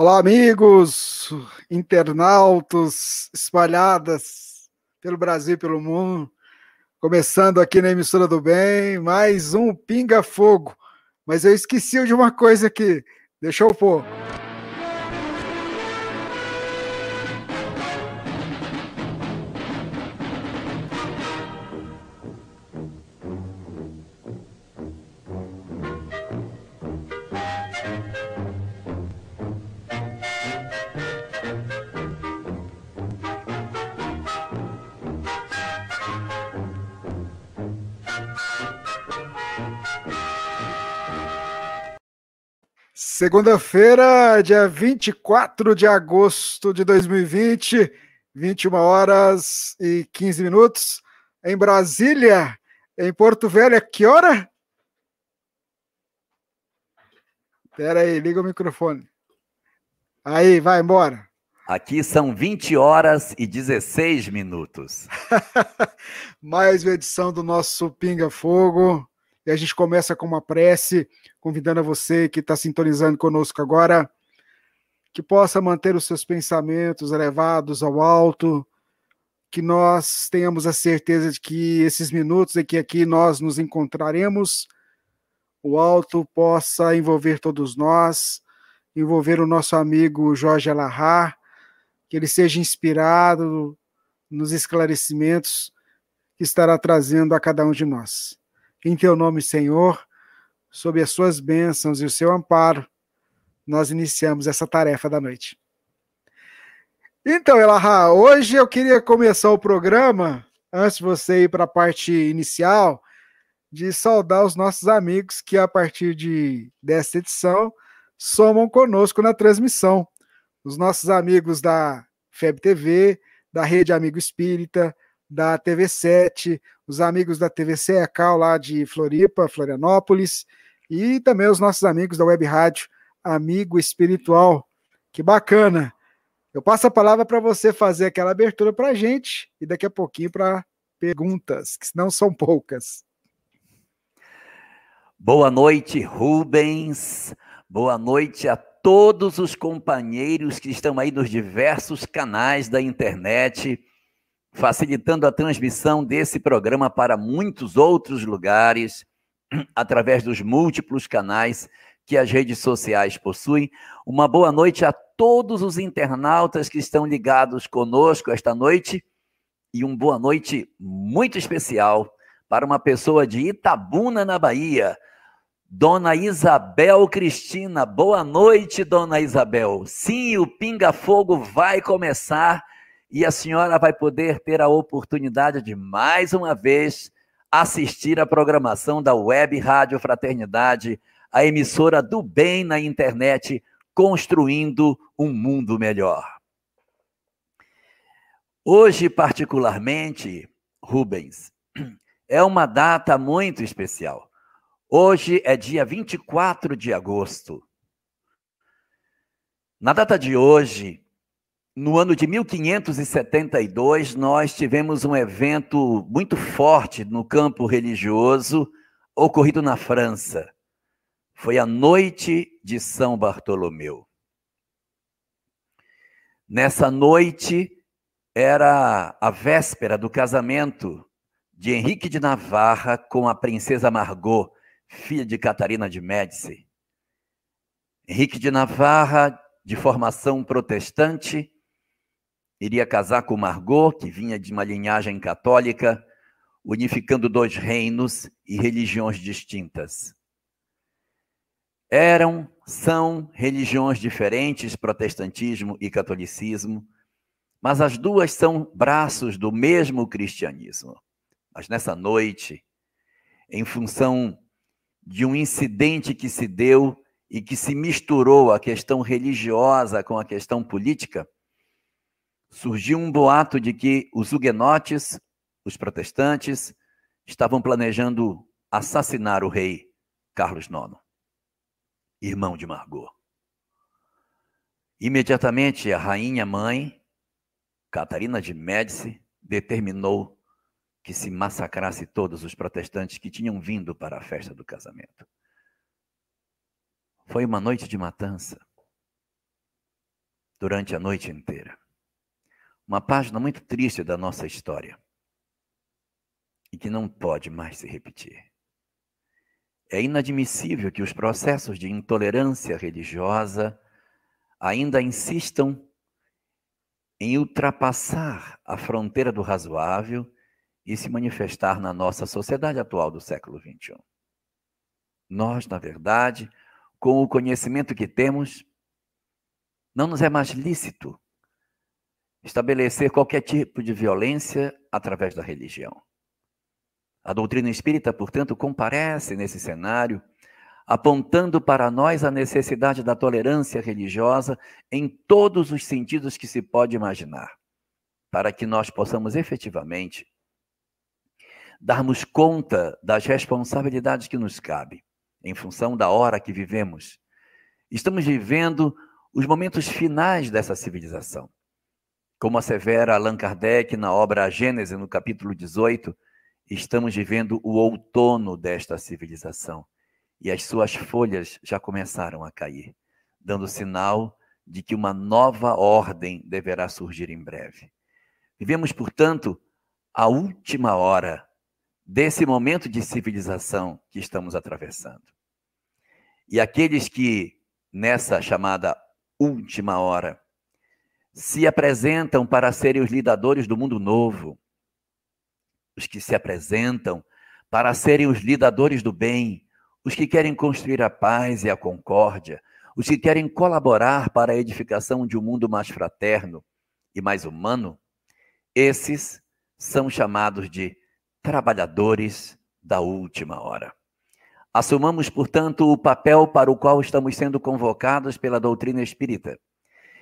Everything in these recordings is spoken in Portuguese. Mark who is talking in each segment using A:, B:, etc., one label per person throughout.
A: Olá, amigos, internautas espalhadas pelo Brasil e pelo mundo. Começando aqui na emissora do bem, mais um Pinga Fogo. Mas eu esqueci de uma coisa aqui. Deixa eu pôr. Segunda-feira, dia 24 de agosto de 2020, 21 horas e 15 minutos, em Brasília, em Porto Velho, que hora? Espera aí, liga o microfone. Aí, vai embora.
B: Aqui são 20 horas e 16 minutos.
A: Mais uma edição do nosso Pinga Fogo. E a gente começa com uma prece, convidando a você que está sintonizando conosco agora, que possa manter os seus pensamentos elevados ao alto, que nós tenhamos a certeza de que esses minutos em que aqui nós nos encontraremos, o alto possa envolver todos nós, envolver o nosso amigo Jorge Alahá, que ele seja inspirado nos esclarecimentos que estará trazendo a cada um de nós. Em teu nome, Senhor, sob as suas bênçãos e o seu amparo, nós iniciamos essa tarefa da noite. Então, Elahá, hoje eu queria começar o programa, antes de você ir para a parte inicial, de saudar os nossos amigos que, a partir de desta edição, somam conosco na transmissão. Os nossos amigos da FEB TV, da Rede Amigo Espírita, da TV7, os amigos da TV Secal lá de Floripa, Florianópolis, e também os nossos amigos da Web Rádio Amigo Espiritual. Que bacana! Eu passo a palavra para você fazer aquela abertura para a gente e daqui a pouquinho para perguntas, que não são poucas.
B: Boa noite, Rubens. Boa noite a todos os companheiros que estão aí nos diversos canais da internet facilitando a transmissão desse programa para muitos outros lugares, através dos múltiplos canais que as redes sociais possuem. Uma boa noite a todos os internautas que estão ligados conosco esta noite e uma boa noite muito especial para uma pessoa de Itabuna, na Bahia, Dona Isabel Cristina. Boa noite, Dona Isabel. Sim, o Pinga Fogo vai começar e a senhora vai poder ter a oportunidade de mais uma vez assistir a programação da Web Rádio Fraternidade, a emissora do bem na internet, construindo um mundo melhor. Hoje, particularmente, Rubens, é uma data muito especial. Hoje é dia 24 de agosto. Na data de hoje, no ano de 1572, nós tivemos um evento muito forte no campo religioso ocorrido na França. Foi a Noite de São Bartolomeu. Nessa noite era a véspera do casamento de Henrique de Navarra com a princesa Margot, filha de Catarina de Médici. Henrique de Navarra, de formação protestante, iria casar com Margot, que vinha de uma linhagem católica, unificando dois reinos e religiões distintas. Eram, são religiões diferentes, protestantismo e catolicismo, mas as duas são braços do mesmo cristianismo. Mas nessa noite, em função de um incidente que se deu e que se misturou a questão religiosa com a questão política, surgiu um boato de que os huguenotes, os protestantes, estavam planejando assassinar o rei Carlos IX, irmão de Margot. Imediatamente, a rainha mãe, Catarina de Médici, determinou que se massacrasse todos os protestantes que tinham vindo para a festa do casamento. Foi uma noite de matança. Durante a noite inteira. Uma página muito triste da nossa história. E que não pode mais se repetir. É inadmissível que os processos de intolerância religiosa ainda insistam em ultrapassar a fronteira do razoável e se manifestar na nossa sociedade atual do século XXI. Nós, na verdade, com o conhecimento que temos, não nos é mais lícito estabelecer qualquer tipo de violência através da religião. A doutrina espírita, portanto, comparece nesse cenário, apontando para nós a necessidade da tolerância religiosa em todos os sentidos que se pode imaginar, para que nós possamos efetivamente darmos conta das responsabilidades que nos cabe em função da hora que vivemos. Estamos vivendo os momentos finais dessa civilização. Como assevera Allan Kardec na obra A Gênese, no capítulo 18, estamos vivendo o outono desta civilização e as suas folhas já começaram a cair, dando sinal de que uma nova ordem deverá surgir em breve. Vivemos, portanto, a última hora desse momento de civilização que estamos atravessando. E aqueles que, nessa chamada última hora, se apresentam para serem os lidadores do mundo novo, os que se apresentam para serem os lidadores do bem, os que querem construir a paz e a concórdia, os que querem colaborar para a edificação de um mundo mais fraterno e mais humano, esses são chamados de trabalhadores da última hora. Assumamos, portanto, o papel para o qual estamos sendo convocados pela doutrina espírita.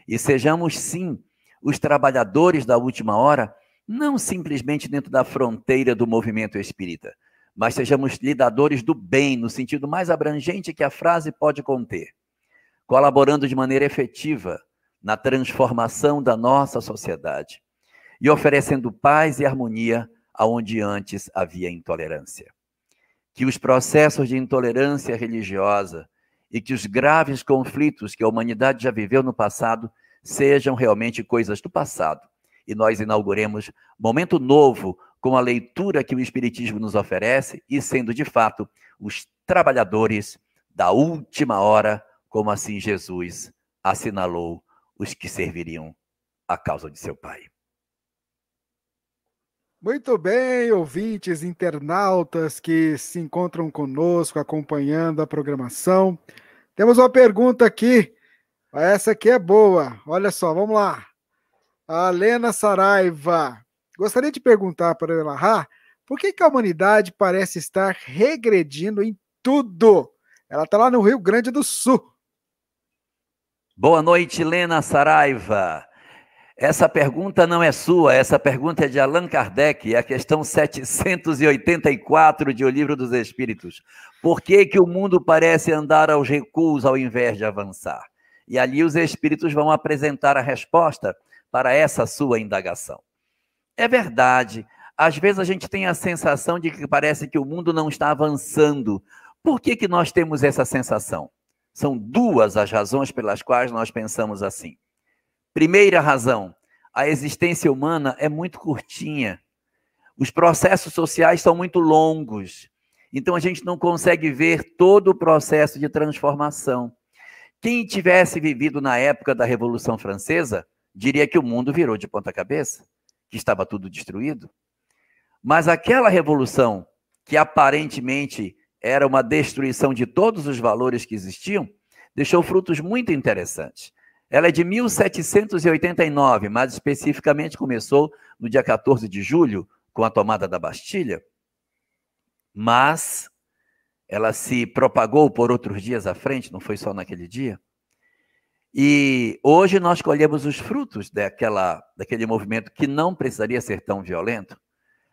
B: E sejamos, sim, os trabalhadores da última hora, não simplesmente dentro da fronteira do movimento espírita, mas sejamos lidadores do bem, no sentido mais abrangente que a frase pode conter, colaborando de maneira efetiva na transformação da nossa sociedade e oferecendo paz e harmonia aonde antes havia intolerância. Que os processos de intolerância religiosa e que os graves conflitos que a humanidade já viveu no passado sejam realmente coisas do passado e nós inauguremos momento novo com a leitura que o Espiritismo nos oferece e sendo de fato os trabalhadores da última hora, como assim Jesus assinalou os que serviriam a causa de seu Pai.
A: Muito bem, ouvintes, internautas que se encontram conosco acompanhando a programação. Temos uma pergunta aqui. Essa aqui é boa. Olha só, vamos lá. A Lena Saraiva. Gostaria de perguntar para ela, por que, que a humanidade parece estar regredindo em tudo? Ela está lá no Rio Grande do Sul.
B: Boa noite, Lena Saraiva. Essa pergunta não é sua, essa pergunta é de Allan Kardec, a questão 784 de O Livro dos Espíritos. Por que, que o mundo parece andar aos recuos ao invés de avançar? E ali os espíritos vão apresentar a resposta para essa sua indagação. É verdade, às vezes a gente tem a sensação de que parece que o mundo não está avançando. Por que, que nós temos essa sensação? São duas as razões pelas quais nós pensamos assim. Primeira razão, a existência humana é muito curtinha. Os processos sociais são muito longos. Então a gente não consegue ver todo o processo de transformação. Quem tivesse vivido na época da Revolução Francesa diria que o mundo virou de ponta cabeça, que estava tudo destruído. Mas aquela revolução, que aparentemente era uma destruição de todos os valores que existiam, deixou frutos muito interessantes. Ela é de 1789, mais especificamente começou no dia 14 de julho, com a tomada da Bastilha, mas ela se propagou por outros dias à frente, não foi só naquele dia. E hoje nós colhemos os frutos daquela, daquele movimento que não precisaria ser tão violento,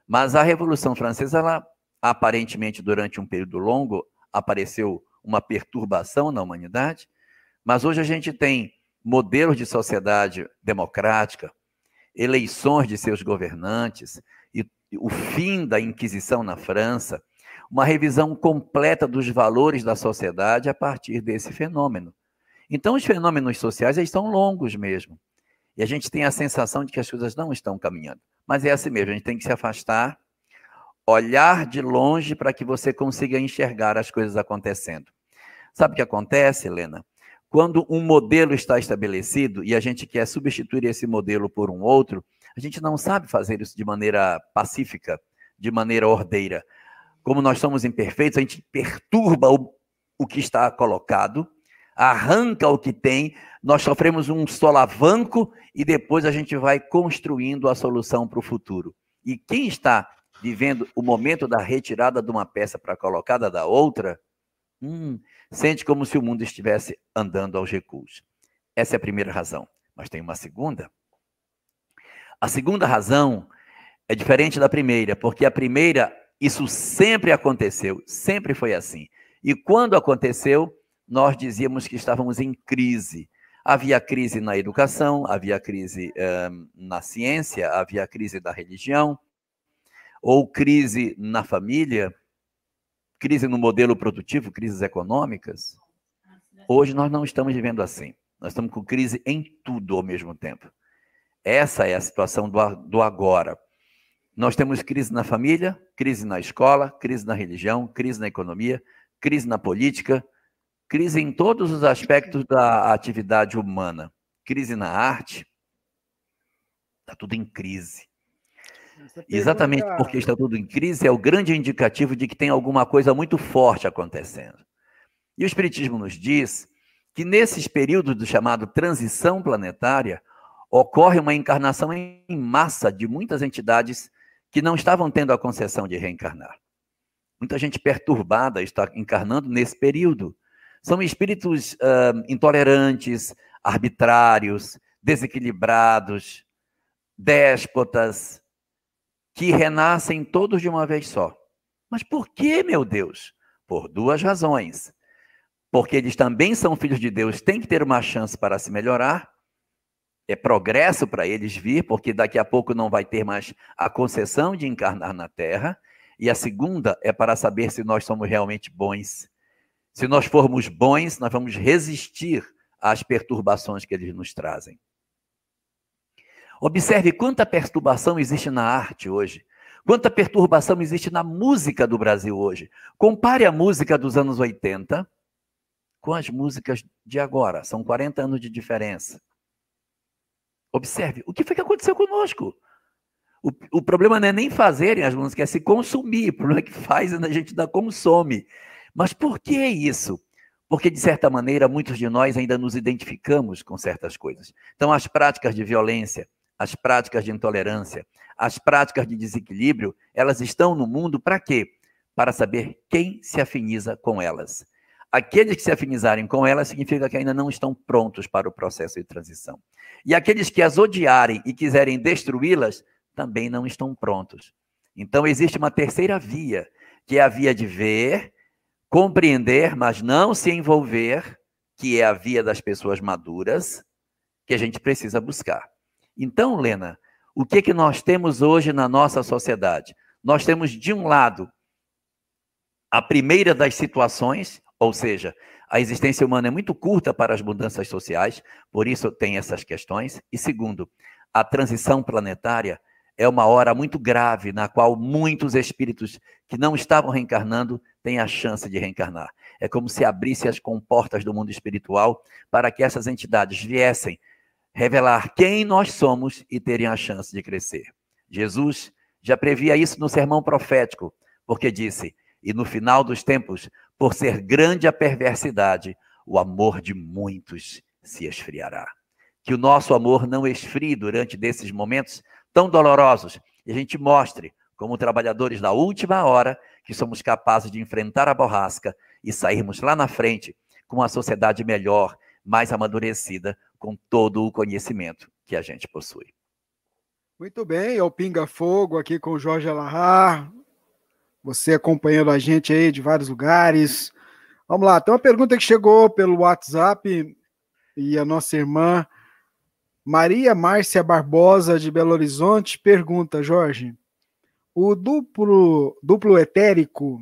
B: mas a Revolução Francesa, ela, aparentemente, durante um período longo, apareceu uma perturbação na humanidade, mas hoje a gente tem modelos de sociedade democrática, eleições de seus governantes, e o fim da Inquisição na França, uma revisão completa dos valores da sociedade a partir desse fenômeno. Então, os fenômenos sociais eles são longos mesmo. E a gente tem a sensação de que as coisas não estão caminhando. Mas é assim mesmo, a gente tem que se afastar, olhar de longe para que você consiga enxergar as coisas acontecendo. Sabe o que acontece, Helena? Quando um modelo está estabelecido e a gente quer substituir esse modelo por um outro, a gente não sabe fazer isso de maneira pacífica, de maneira ordeira. Como nós somos imperfeitos, a gente perturba o, o que está colocado arranca o que tem, nós sofremos um solavanco e depois a gente vai construindo a solução para o futuro. E quem está vivendo o momento da retirada de uma peça para a colocada da outra, hum, sente como se o mundo estivesse andando aos recuos. Essa é a primeira razão. Mas tem uma segunda. A segunda razão é diferente da primeira, porque a primeira, isso sempre aconteceu, sempre foi assim. E quando aconteceu, nós dizíamos que estávamos em crise. Havia crise na educação, havia crise um, na ciência, havia crise da religião, ou crise na família, crise no modelo produtivo, crises econômicas. Hoje nós não estamos vivendo assim. Nós estamos com crise em tudo ao mesmo tempo. Essa é a situação do, do agora. Nós temos crise na família, crise na escola, crise na religião, crise na economia, crise na política, Crise em todos os aspectos da atividade humana. Crise na arte. Está tudo em crise. Exatamente porque está tudo em crise é o grande indicativo de que tem alguma coisa muito forte acontecendo. E o Espiritismo nos diz que nesses períodos do chamado transição planetária, ocorre uma encarnação em massa de muitas entidades que não estavam tendo a concessão de reencarnar. Muita gente perturbada está encarnando nesse período. São espíritos uh, intolerantes, arbitrários, desequilibrados, déspotas, que renascem todos de uma vez só. Mas por que, meu Deus? Por duas razões. Porque eles também são filhos de Deus, têm que ter uma chance para se melhorar. É progresso para eles vir, porque daqui a pouco não vai ter mais a concessão de encarnar na Terra. E a segunda é para saber se nós somos realmente bons se nós formos bons, nós vamos resistir às perturbações que eles nos trazem. Observe quanta perturbação existe na arte hoje. Quanta perturbação existe na música do Brasil hoje. Compare a música dos anos 80 com as músicas de agora. São 40 anos de diferença. Observe, o que foi que aconteceu conosco? O, o problema não é nem fazerem as músicas, é se consumir. O problema é que faz a gente ainda consome. Mas por que isso? Porque, de certa maneira, muitos de nós ainda nos identificamos com certas coisas. Então, as práticas de violência, as práticas de intolerância, as práticas de desequilíbrio, elas estão no mundo para quê? Para saber quem se afiniza com elas. Aqueles que se afinizarem com elas significa que ainda não estão prontos para o processo de transição. E aqueles que as odiarem e quiserem destruí-las também não estão prontos. Então existe uma terceira via, que é a via de ver compreender, mas não se envolver, que é a via das pessoas maduras, que a gente precisa buscar. Então, Lena, o que, que nós temos hoje na nossa sociedade? Nós temos, de um lado, a primeira das situações, ou seja, a existência humana é muito curta para as mudanças sociais, por isso tem essas questões. E segundo, a transição planetária é uma hora muito grave na qual muitos espíritos que não estavam reencarnando têm a chance de reencarnar. É como se abrisse as comportas do mundo espiritual para que essas entidades viessem revelar quem nós somos e terem a chance de crescer. Jesus já previa isso no sermão profético, porque disse: E no final dos tempos, por ser grande a perversidade, o amor de muitos se esfriará. Que o nosso amor não esfrie durante desses momentos tão dolorosos e a gente mostre como trabalhadores da última hora, que somos capazes de enfrentar a borrasca e sairmos lá na frente com uma sociedade melhor, mais amadurecida, com todo o conhecimento que a gente possui.
A: Muito bem, é o Pinga Fogo aqui com o Jorge Alahar. Você acompanhando a gente aí de vários lugares. Vamos lá, tem uma pergunta que chegou pelo WhatsApp e a nossa irmã Maria Márcia Barbosa de Belo Horizonte pergunta, Jorge, o duplo, duplo etérico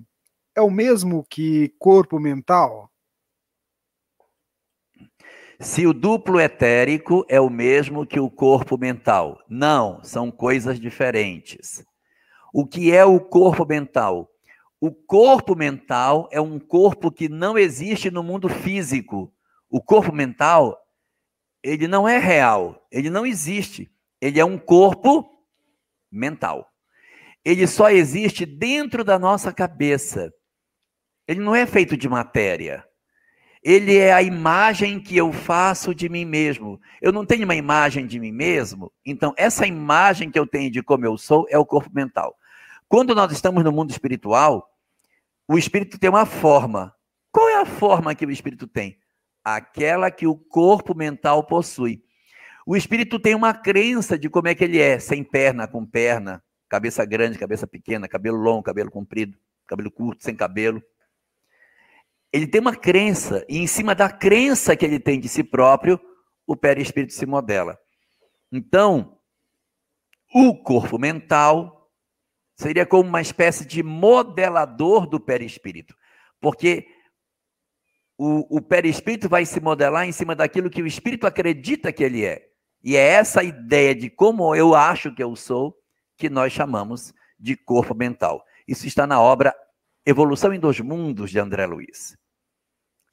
A: é o mesmo que corpo mental?
B: Se o duplo etérico é o mesmo que o corpo mental. Não, são coisas diferentes. O que é o corpo mental? O corpo mental é um corpo que não existe no mundo físico. O corpo mental, ele não é real, ele não existe. Ele é um corpo mental. Ele só existe dentro da nossa cabeça. Ele não é feito de matéria. Ele é a imagem que eu faço de mim mesmo. Eu não tenho uma imagem de mim mesmo, então essa imagem que eu tenho de como eu sou é o corpo mental. Quando nós estamos no mundo espiritual, o espírito tem uma forma. Qual é a forma que o espírito tem? Aquela que o corpo mental possui. O espírito tem uma crença de como é que ele é, sem perna, com perna, cabeça grande, cabeça pequena, cabelo longo, cabelo comprido, cabelo curto, sem cabelo ele tem uma crença, e em cima da crença que ele tem de si próprio, o perispírito se modela. Então, o corpo mental seria como uma espécie de modelador do perispírito, porque o, o perispírito vai se modelar em cima daquilo que o espírito acredita que ele é. E é essa ideia de como eu acho que eu sou que nós chamamos de corpo mental. Isso está na obra Evolução em Dois Mundos de André Luiz.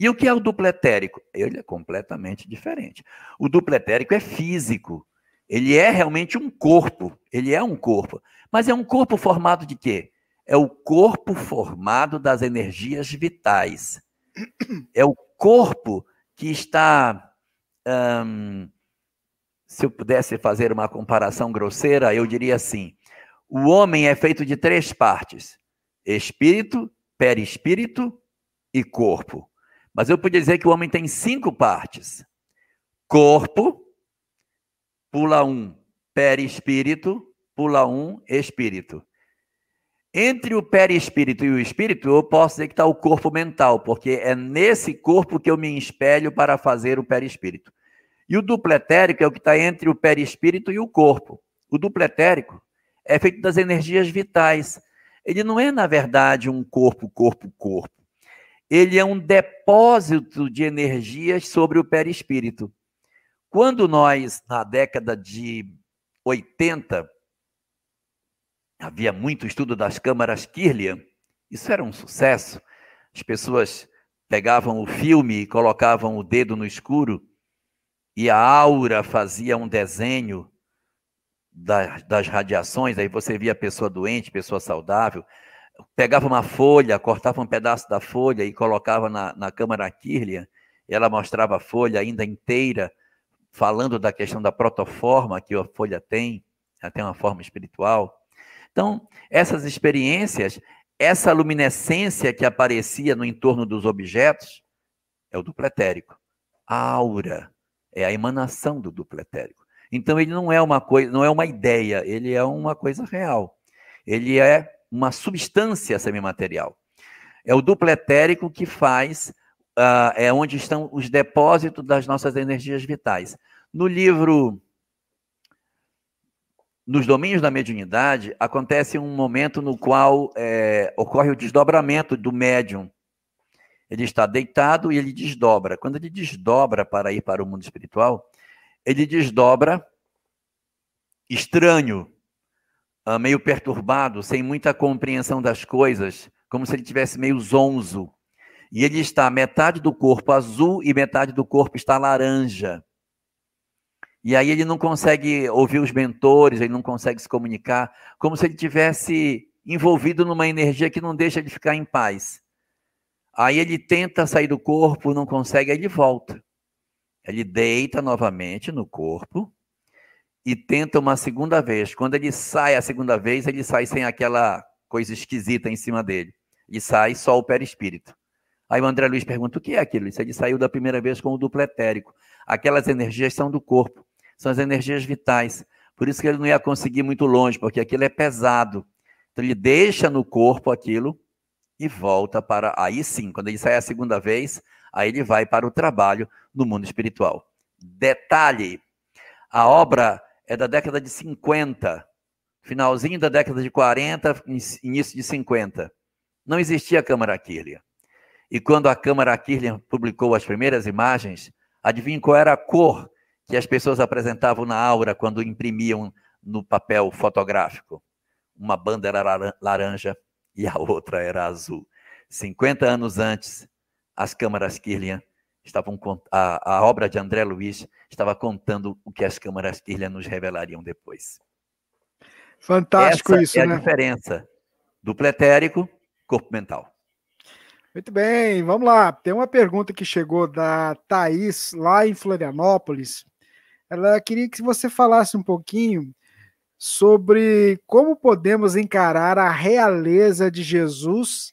B: E o que é o duplo etérico? Ele é completamente diferente. O duplo etérico é físico. Ele é realmente um corpo. Ele é um corpo. Mas é um corpo formado de quê? É o corpo formado das energias vitais. É o corpo que está. Hum, se eu pudesse fazer uma comparação grosseira, eu diria assim: o homem é feito de três partes: espírito, perispírito e corpo. Mas eu podia dizer que o homem tem cinco partes: corpo, pula um, perispírito, pula um, espírito. Entre o perispírito e o espírito, eu posso dizer que está o corpo mental, porque é nesse corpo que eu me espelho para fazer o perispírito. E o duplo etérico é o que está entre o perispírito e o corpo. O duplo etérico é feito das energias vitais. Ele não é, na verdade, um corpo, corpo, corpo ele é um depósito de energias sobre o perispírito. Quando nós, na década de 80, havia muito estudo das câmaras Kirlian, isso era um sucesso. As pessoas pegavam o filme e colocavam o dedo no escuro e a aura fazia um desenho das, das radiações, aí você via pessoa doente, pessoa saudável, pegava uma folha, cortava um pedaço da folha e colocava na, na câmara Kirlian, ela mostrava a folha ainda inteira, falando da questão da protoforma que a folha tem, ela tem uma forma espiritual. Então, essas experiências, essa luminescência que aparecia no entorno dos objetos, é o dupletérico. A aura é a emanação do dupletérico. Então, ele não é uma coisa, não é uma ideia, ele é uma coisa real. Ele é uma substância semimaterial. É o duplo etérico que faz, uh, é onde estão os depósitos das nossas energias vitais. No livro Nos Domínios da Mediunidade, acontece um momento no qual é, ocorre o desdobramento do médium. Ele está deitado e ele desdobra. Quando ele desdobra para ir para o mundo espiritual, ele desdobra estranho, uh, meio perturbado, sem muita compreensão das coisas, como se ele tivesse meio zonzo. E ele está metade do corpo azul e metade do corpo está laranja. E aí ele não consegue ouvir os mentores, ele não consegue se comunicar, como se ele tivesse envolvido numa energia que não deixa ele ficar em paz. Aí ele tenta sair do corpo, não consegue, aí ele volta. Ele deita novamente no corpo e tenta uma segunda vez. Quando ele sai a segunda vez, ele sai sem aquela coisa esquisita em cima dele. Ele sai só o perispírito. Aí o André Luiz pergunta: o que é aquilo? Ele, ele saiu da primeira vez com o duplo etérico. Aquelas energias são do corpo, são as energias vitais. Por isso que ele não ia conseguir muito longe, porque aquilo é pesado. Então ele deixa no corpo aquilo e volta para. Aí sim, quando ele sai a segunda vez, aí ele vai para o trabalho no mundo espiritual. Detalhe: a obra é da década de 50, finalzinho da década de 40, início de 50. Não existia a Câmara Kirlian. E quando a Câmara Kirlian publicou as primeiras imagens, adivinhe qual era a cor que as pessoas apresentavam na aura quando imprimiam no papel fotográfico? Uma banda era laranja e a outra era azul. 50 anos antes, as câmaras Kirlian estavam a, a obra de André Luiz estava contando o que as câmaras Kirlian nos revelariam depois.
A: Fantástico
B: Essa
A: isso,
B: é
A: né?
B: a diferença do pretérico, corpo mental.
A: Muito bem, vamos lá. Tem uma pergunta que chegou da Thaís, lá em Florianópolis. Ela queria que você falasse um pouquinho sobre como podemos encarar a realeza de Jesus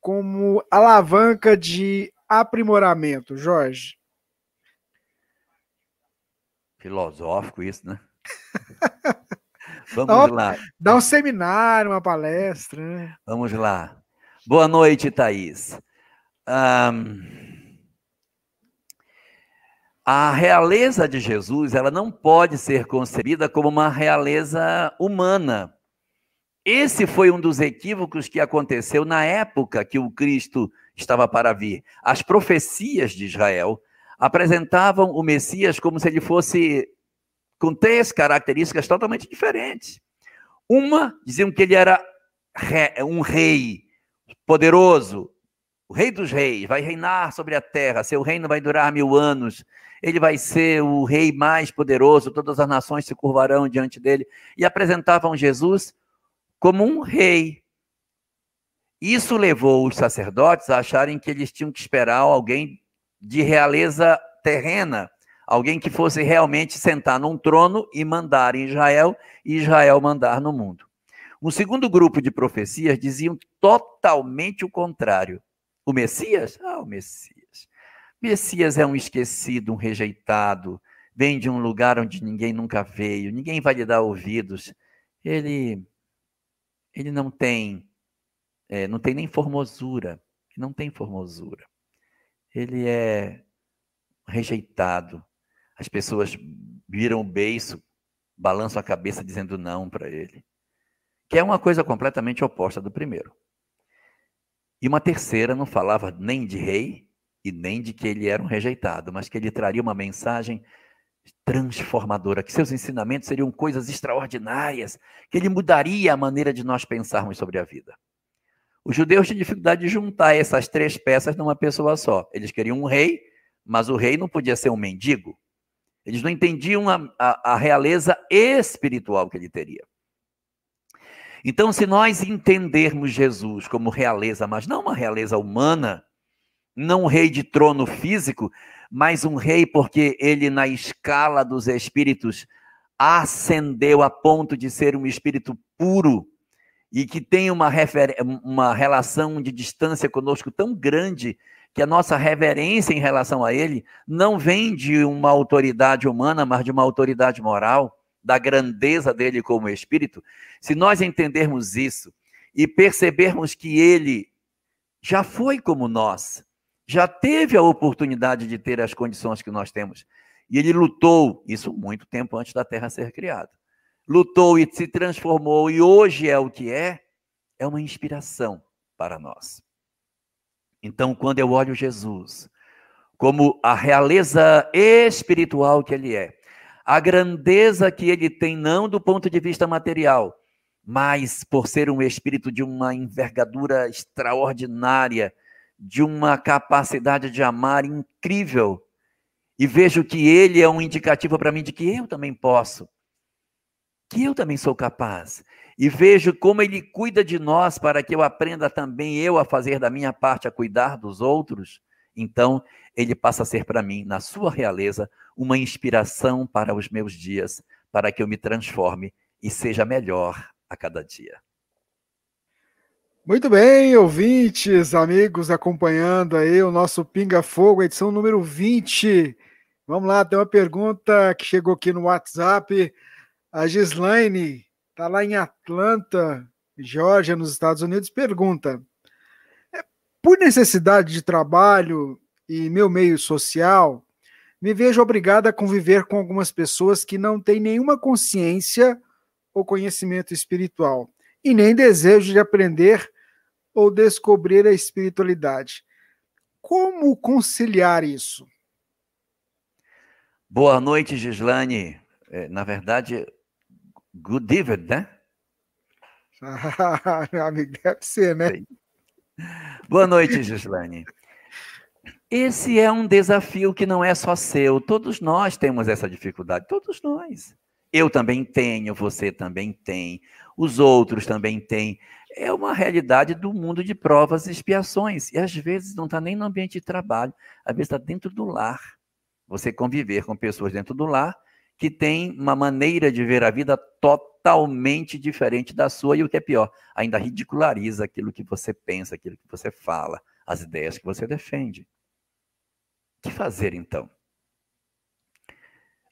A: como alavanca de aprimoramento, Jorge.
B: Filosófico isso, né? Vamos lá.
A: Dá um seminário, uma palestra, né?
B: Vamos lá. Boa noite, Thaís. Um, a realeza de Jesus, ela não pode ser concebida como uma realeza humana. Esse foi um dos equívocos que aconteceu na época que o Cristo estava para vir. As profecias de Israel apresentavam o Messias como se ele fosse com três características totalmente diferentes. Uma, diziam que ele era um rei poderoso, o rei dos reis, vai reinar sobre a terra, seu reino vai durar mil anos, ele vai ser o rei mais poderoso, todas as nações se curvarão diante dele, e apresentavam Jesus como um rei. Isso levou os sacerdotes a acharem que eles tinham que esperar alguém de realeza terrena, alguém que fosse realmente sentar num trono e mandar em Israel e Israel mandar no mundo. Um segundo grupo de profecias diziam totalmente o contrário. O Messias? Ah, o Messias. Messias é um esquecido, um rejeitado, vem de um lugar onde ninguém nunca veio, ninguém vai lhe dar ouvidos. Ele ele não tem é, não tem nem formosura, não tem formosura. Ele é rejeitado. As pessoas viram o beiço, balançam a cabeça dizendo não para ele. Que é uma coisa completamente oposta do primeiro. E uma terceira não falava nem de rei e nem de que ele era um rejeitado, mas que ele traria uma mensagem transformadora, que seus ensinamentos seriam coisas extraordinárias, que ele mudaria a maneira de nós pensarmos sobre a vida. Os judeus tinham dificuldade de juntar essas três peças numa pessoa só. Eles queriam um rei, mas o rei não podia ser um mendigo. Eles não entendiam a, a, a realeza espiritual que ele teria. Então, se nós entendermos Jesus como realeza, mas não uma realeza humana, não um rei de trono físico, mas um rei porque ele, na escala dos espíritos, ascendeu a ponto de ser um espírito puro e que tem uma, uma relação de distância conosco tão grande que a nossa reverência em relação a ele não vem de uma autoridade humana, mas de uma autoridade moral, da grandeza dele como espírito. Se nós entendermos isso e percebermos que ele já foi como nós, já teve a oportunidade de ter as condições que nós temos. E ele lutou, isso muito tempo antes da Terra ser criada. Lutou e se transformou, e hoje é o que é, é uma inspiração para nós. Então, quando eu olho Jesus como a realeza espiritual que ele é, a grandeza que ele tem, não do ponto de vista material, mas por ser um espírito de uma envergadura extraordinária, de uma capacidade de amar incrível. E vejo que ele é um indicativo para mim de que eu também posso, que eu também sou capaz. E vejo como ele cuida de nós para que eu aprenda também eu a fazer da minha parte, a cuidar dos outros. Então, ele passa a ser para mim, na sua realeza, uma inspiração para os meus dias, para que eu me transforme e seja melhor a cada dia.
A: Muito bem, ouvintes, amigos acompanhando aí o nosso Pinga Fogo, edição número 20. Vamos lá, tem uma pergunta que chegou aqui no WhatsApp. A Gislaine está lá em Atlanta, Georgia, nos Estados Unidos, pergunta: é, por necessidade de trabalho e meu meio social, me vejo obrigada a conviver com algumas pessoas que não têm nenhuma consciência ou conhecimento espiritual e nem desejo de aprender ou descobrir a espiritualidade. Como conciliar isso?
B: Boa noite, Gislane. É, na verdade, good evening, né?
A: Ah, meu amigo, deve ser, né?
B: Boa noite, Gislane. Esse é um desafio que não é só seu. Todos nós temos essa dificuldade. Todos nós. Eu também tenho, você também tem, os outros também têm é uma realidade do mundo de provas e expiações. E às vezes não está nem no ambiente de trabalho, às vezes está dentro do lar. Você conviver com pessoas dentro do lar que têm uma maneira de ver a vida totalmente diferente da sua, e o que é pior, ainda ridiculariza aquilo que você pensa, aquilo que você fala, as ideias que você defende. O que fazer então?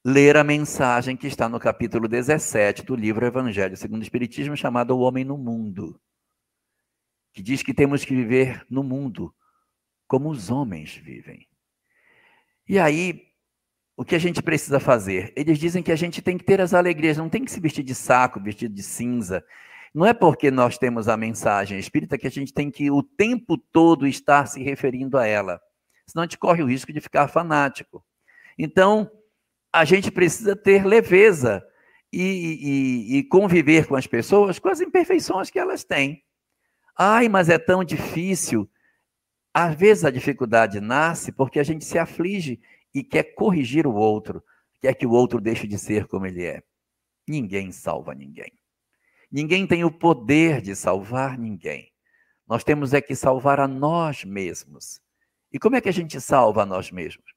B: Ler a mensagem que está no capítulo 17 do livro Evangelho segundo o Espiritismo, chamado O Homem no Mundo que diz que temos que viver no mundo como os homens vivem. E aí, o que a gente precisa fazer? Eles dizem que a gente tem que ter as alegrias, não tem que se vestir de saco, vestido de cinza. Não é porque nós temos a mensagem espírita que a gente tem que o tempo todo estar se referindo a ela. Senão a gente corre o risco de ficar fanático. Então, a gente precisa ter leveza e, e, e conviver com as pessoas com as imperfeições que elas têm. Ai, mas é tão difícil. Às vezes a dificuldade nasce porque a gente se aflige e quer corrigir o outro, quer que o outro deixe de ser como ele é. Ninguém salva ninguém. Ninguém tem o poder de salvar ninguém. Nós temos é que salvar a nós mesmos. E como é que a gente salva a nós mesmos?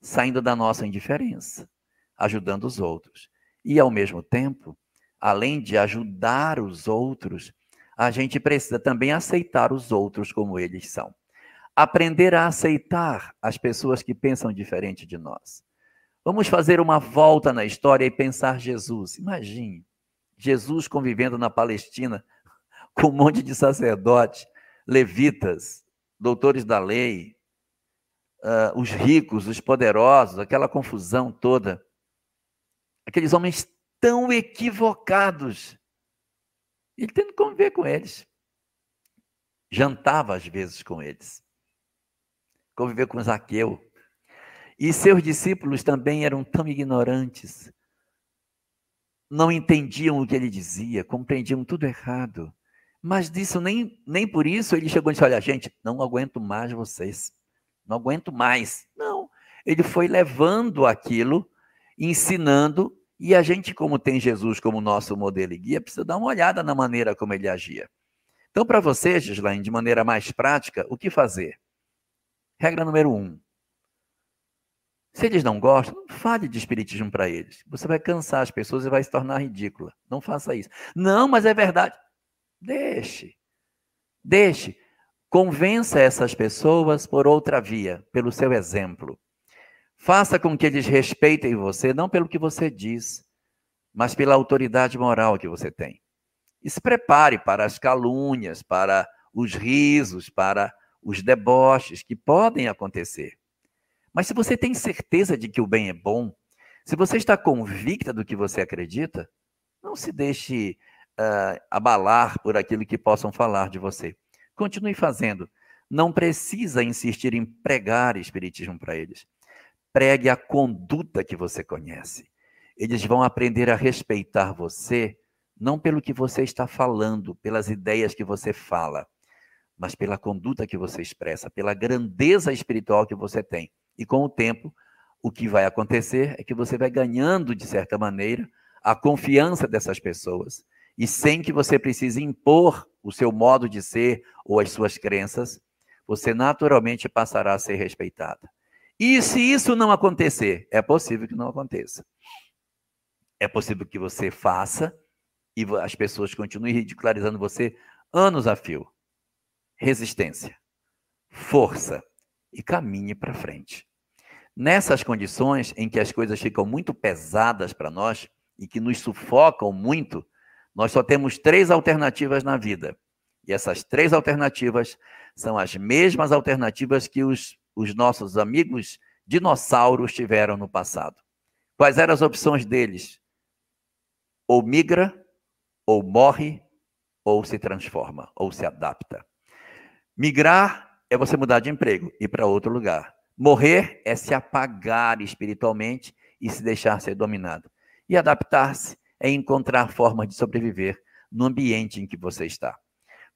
B: Saindo da nossa indiferença, ajudando os outros. E, ao mesmo tempo, além de ajudar os outros, a gente precisa também aceitar os outros como eles são. Aprender a aceitar as pessoas que pensam diferente de nós. Vamos fazer uma volta na história e pensar Jesus. Imagine Jesus convivendo na Palestina com um monte de sacerdotes, levitas, doutores da lei, uh, os ricos, os poderosos, aquela confusão toda. Aqueles homens tão equivocados ele tendo que conviver com eles. Jantava às vezes com eles. Conviver com Zaqueu. E seus discípulos também eram tão ignorantes. Não entendiam o que ele dizia, compreendiam tudo errado. Mas disso nem, nem por isso ele chegou e disse: Olha, gente, não aguento mais vocês. Não aguento mais. Não. Ele foi levando aquilo, ensinando e a gente, como tem Jesus como nosso modelo e guia, precisa dar uma olhada na maneira como ele agia. Então, para você, Gislaine, de maneira mais prática, o que fazer? Regra número um. Se eles não gostam, não fale de espiritismo para eles. Você vai cansar as pessoas e vai se tornar ridícula. Não faça isso. Não, mas é verdade. Deixe. Deixe. Convença essas pessoas por outra via, pelo seu exemplo. Faça com que eles respeitem você, não pelo que você diz, mas pela autoridade moral que você tem. E se prepare para as calúnias, para os risos, para os deboches que podem acontecer. Mas se você tem certeza de que o bem é bom, se você está convicta do que você acredita, não se deixe uh, abalar por aquilo que possam falar de você. Continue fazendo. Não precisa insistir em pregar espiritismo para eles pregue a conduta que você conhece. Eles vão aprender a respeitar você, não pelo que você está falando, pelas ideias que você fala, mas pela conduta que você expressa, pela grandeza espiritual que você tem. E com o tempo, o que vai acontecer é que você vai ganhando, de certa maneira, a confiança dessas pessoas. E sem que você precise impor o seu modo de ser ou as suas crenças, você naturalmente passará a ser respeitada. E se isso não acontecer, é possível que não aconteça. É possível que você faça e as pessoas continuem ridicularizando você anos a fio. Resistência, força e caminhe para frente. Nessas condições em que as coisas ficam muito pesadas para nós e que nos sufocam muito, nós só temos três alternativas na vida. E essas três alternativas são as mesmas alternativas que os, os nossos amigos dinossauros tiveram no passado. Quais eram as opções deles? Ou migra, ou morre, ou se transforma, ou se adapta. Migrar é você mudar de emprego, ir para outro lugar. Morrer é se apagar espiritualmente e se deixar ser dominado. E adaptar-se é encontrar formas de sobreviver no ambiente em que você está.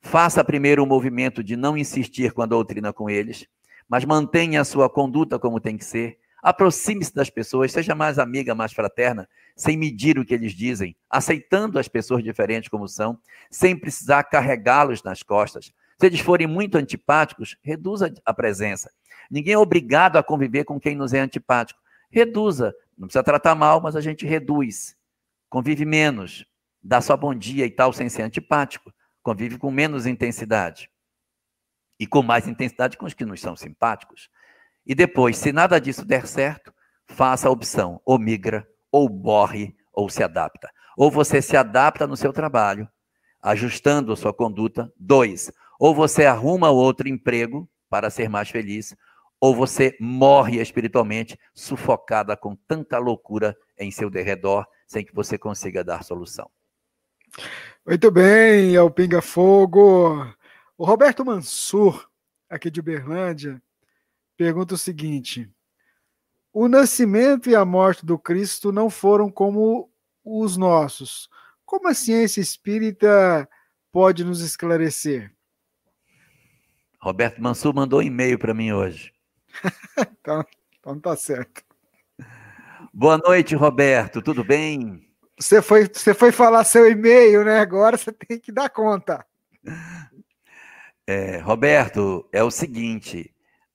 B: Faça primeiro o movimento de não insistir com a doutrina com eles, mas mantenha a sua conduta como tem que ser. Aproxime-se das pessoas, seja mais amiga, mais fraterna, sem medir o que eles dizem, aceitando as pessoas diferentes como são, sem precisar carregá-los nas costas. Se eles forem muito antipáticos, reduza a presença. Ninguém é obrigado a conviver com quem nos é antipático. Reduza. Não precisa tratar mal, mas a gente reduz. Convive menos. Dá só bom dia e tal, sem ser antipático. Convive com menos intensidade. E com mais intensidade com os que nos são simpáticos. E depois, se nada disso der certo, faça a opção: ou migra, ou morre, ou se adapta. Ou você se adapta no seu trabalho, ajustando a sua conduta. Dois, ou você arruma outro emprego para ser mais feliz, ou você morre espiritualmente sufocada com tanta loucura em seu derredor, sem que você consiga dar solução.
A: Muito bem, é o Pinga Fogo. O Roberto Mansur, aqui de Uberlândia, pergunta o seguinte: O nascimento e a morte do Cristo não foram como os nossos. Como a ciência espírita pode nos esclarecer?
B: Roberto Mansur mandou um e-mail para mim hoje.
A: então, então tá certo.
B: Boa noite, Roberto. Tudo bem?
A: Você foi, você foi falar seu e-mail, né? Agora você tem que dar conta.
B: É, Roberto, é o seguinte: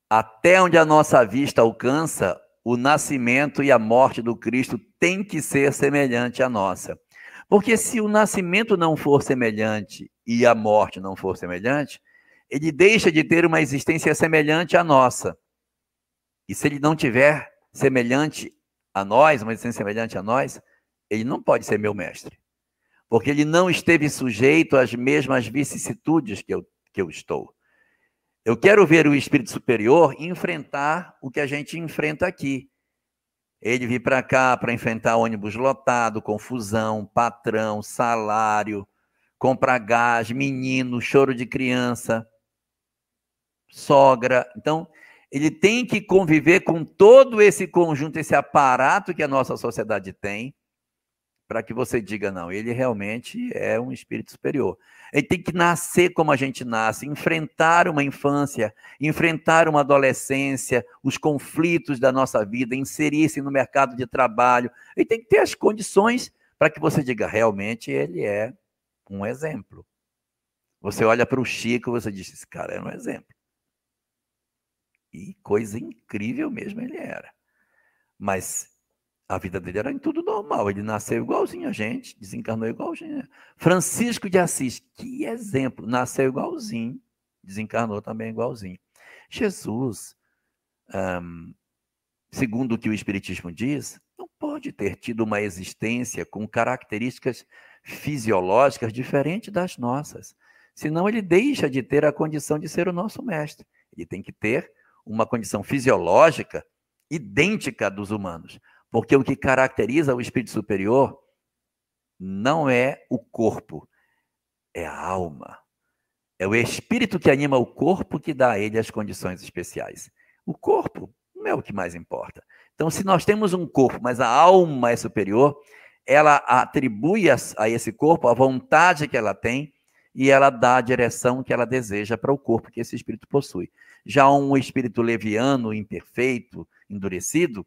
B: até onde a nossa vista alcança, o nascimento e a morte do Cristo tem que ser semelhante à nossa. Porque se o nascimento não for semelhante e a morte não for semelhante, ele deixa de ter uma existência semelhante à nossa. E se ele não tiver semelhante a nós, uma existência semelhante a nós, ele não pode ser meu mestre. Porque ele não esteve sujeito às mesmas vicissitudes que eu, que eu estou. Eu quero ver o espírito superior enfrentar o que a gente enfrenta aqui. Ele vir para cá para enfrentar ônibus lotado, confusão, patrão, salário, comprar gás, menino, choro de criança sogra. Então, ele tem que conviver com todo esse conjunto, esse aparato que a nossa sociedade tem, para que você diga, não, ele realmente é um espírito superior. Ele tem que nascer como a gente nasce, enfrentar uma infância, enfrentar uma adolescência, os conflitos da nossa vida, inserir-se no mercado de trabalho. Ele tem que ter as condições para que você diga, realmente ele é um exemplo. Você olha para o Chico, você diz, esse cara é um exemplo. E coisa incrível mesmo ele era. Mas a vida dele era em tudo normal. Ele nasceu igualzinho a gente, desencarnou igualzinho. Francisco de Assis, que exemplo, nasceu igualzinho, desencarnou também igualzinho. Jesus, segundo o que o Espiritismo diz, não pode ter tido uma existência com características fisiológicas diferentes das nossas. Senão ele deixa de ter a condição de ser o nosso mestre. Ele tem que ter uma condição fisiológica idêntica dos humanos. Porque o que caracteriza o espírito superior não é o corpo, é a alma. É o espírito que anima o corpo que dá a ele as condições especiais. O corpo não é o que mais importa. Então, se nós temos um corpo, mas a alma é superior, ela atribui a, a esse corpo a vontade que ela tem e ela dá a direção que ela deseja para o corpo que esse espírito possui. Já um espírito leviano, imperfeito, endurecido,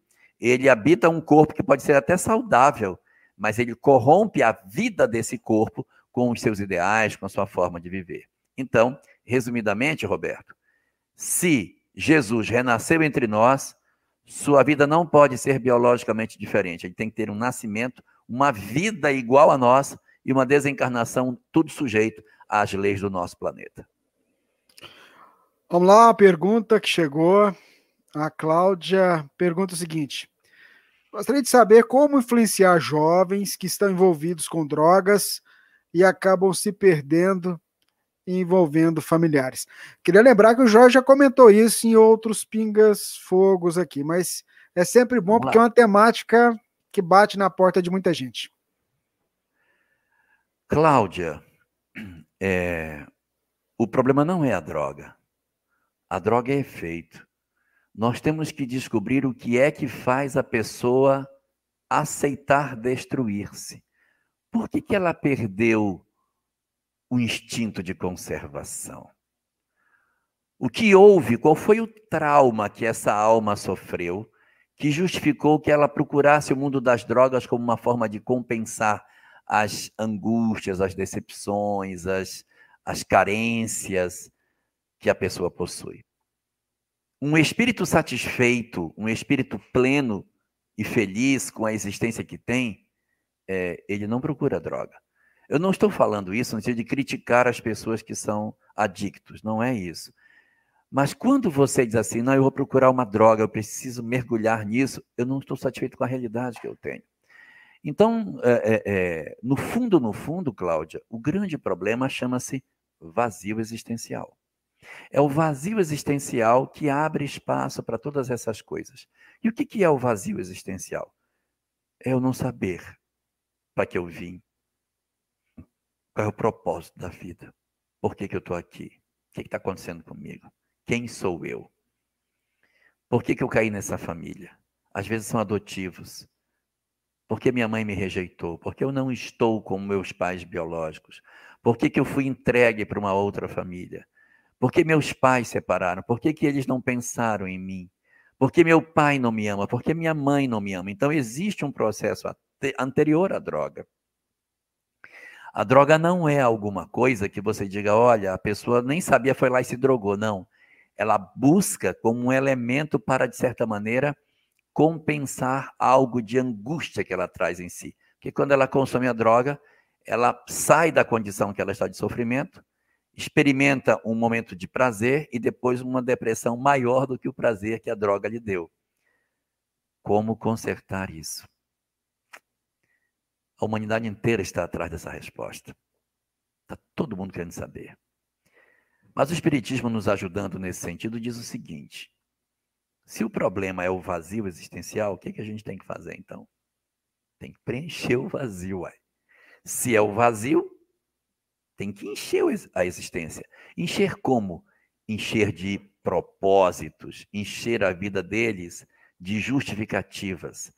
B: ele habita um corpo que pode ser até saudável, mas ele corrompe a vida desse corpo com os seus ideais, com a sua forma de viver. Então, resumidamente, Roberto, se Jesus renasceu entre nós, sua vida não pode ser biologicamente diferente. Ele tem que ter um nascimento, uma vida igual a nós e uma desencarnação tudo sujeito às leis do nosso planeta.
A: Vamos lá, a pergunta que chegou. A Cláudia pergunta o seguinte: Gostaria de saber como influenciar jovens que estão envolvidos com drogas e acabam se perdendo envolvendo familiares. Queria lembrar que o Jorge já comentou isso em outros pingas fogos aqui, mas é sempre bom porque é uma temática que bate na porta de muita gente.
B: Cláudia, é, o problema não é a droga. A droga é efeito nós temos que descobrir o que é que faz a pessoa aceitar destruir-se. Por que, que ela perdeu o instinto de conservação? O que houve? Qual foi o trauma que essa alma sofreu que justificou que ela procurasse o mundo das drogas como uma forma de compensar as angústias, as decepções, as, as carências que a pessoa possui? Um espírito satisfeito, um espírito pleno e feliz com a existência que tem, é, ele não procura droga. Eu não estou falando isso no sentido de criticar as pessoas que são adictos, não é isso. Mas quando você diz assim, não, eu vou procurar uma droga, eu preciso mergulhar nisso, eu não estou satisfeito com a realidade que eu tenho. Então, é, é, é no fundo, no fundo, Cláudia, o grande problema chama-se vazio existencial. É o vazio existencial que abre espaço para todas essas coisas. E o que é o vazio existencial? É eu não saber para que eu vim. Qual é o propósito da vida? Por que, que eu estou aqui? O que está acontecendo comigo? Quem sou eu? Por que, que eu caí nessa família? Às vezes são adotivos. Por que minha mãe me rejeitou? Por que eu não estou com meus pais biológicos? Por que, que eu fui entregue para uma outra família? Por que meus pais separaram? Por que, que eles não pensaram em mim? Por que meu pai não me ama? Por que minha mãe não me ama? Então, existe um processo anterior à droga. A droga não é alguma coisa que você diga, olha, a pessoa nem sabia, foi lá e se drogou. Não. Ela busca como um elemento para, de certa maneira, compensar algo de angústia que ela traz em si. Porque quando ela consome a droga, ela sai da condição que ela está de sofrimento experimenta um momento de prazer e depois uma depressão maior do que o prazer que a droga lhe deu. Como consertar isso? A humanidade inteira está atrás dessa resposta. Está todo mundo querendo saber. Mas o Espiritismo, nos ajudando nesse sentido, diz o seguinte: se o problema é o vazio existencial, o que, que a gente tem que fazer então? Tem que preencher o vazio. Uai. Se é o vazio, tem que encher a existência. Encher como? Encher de propósitos, encher a vida deles de justificativas,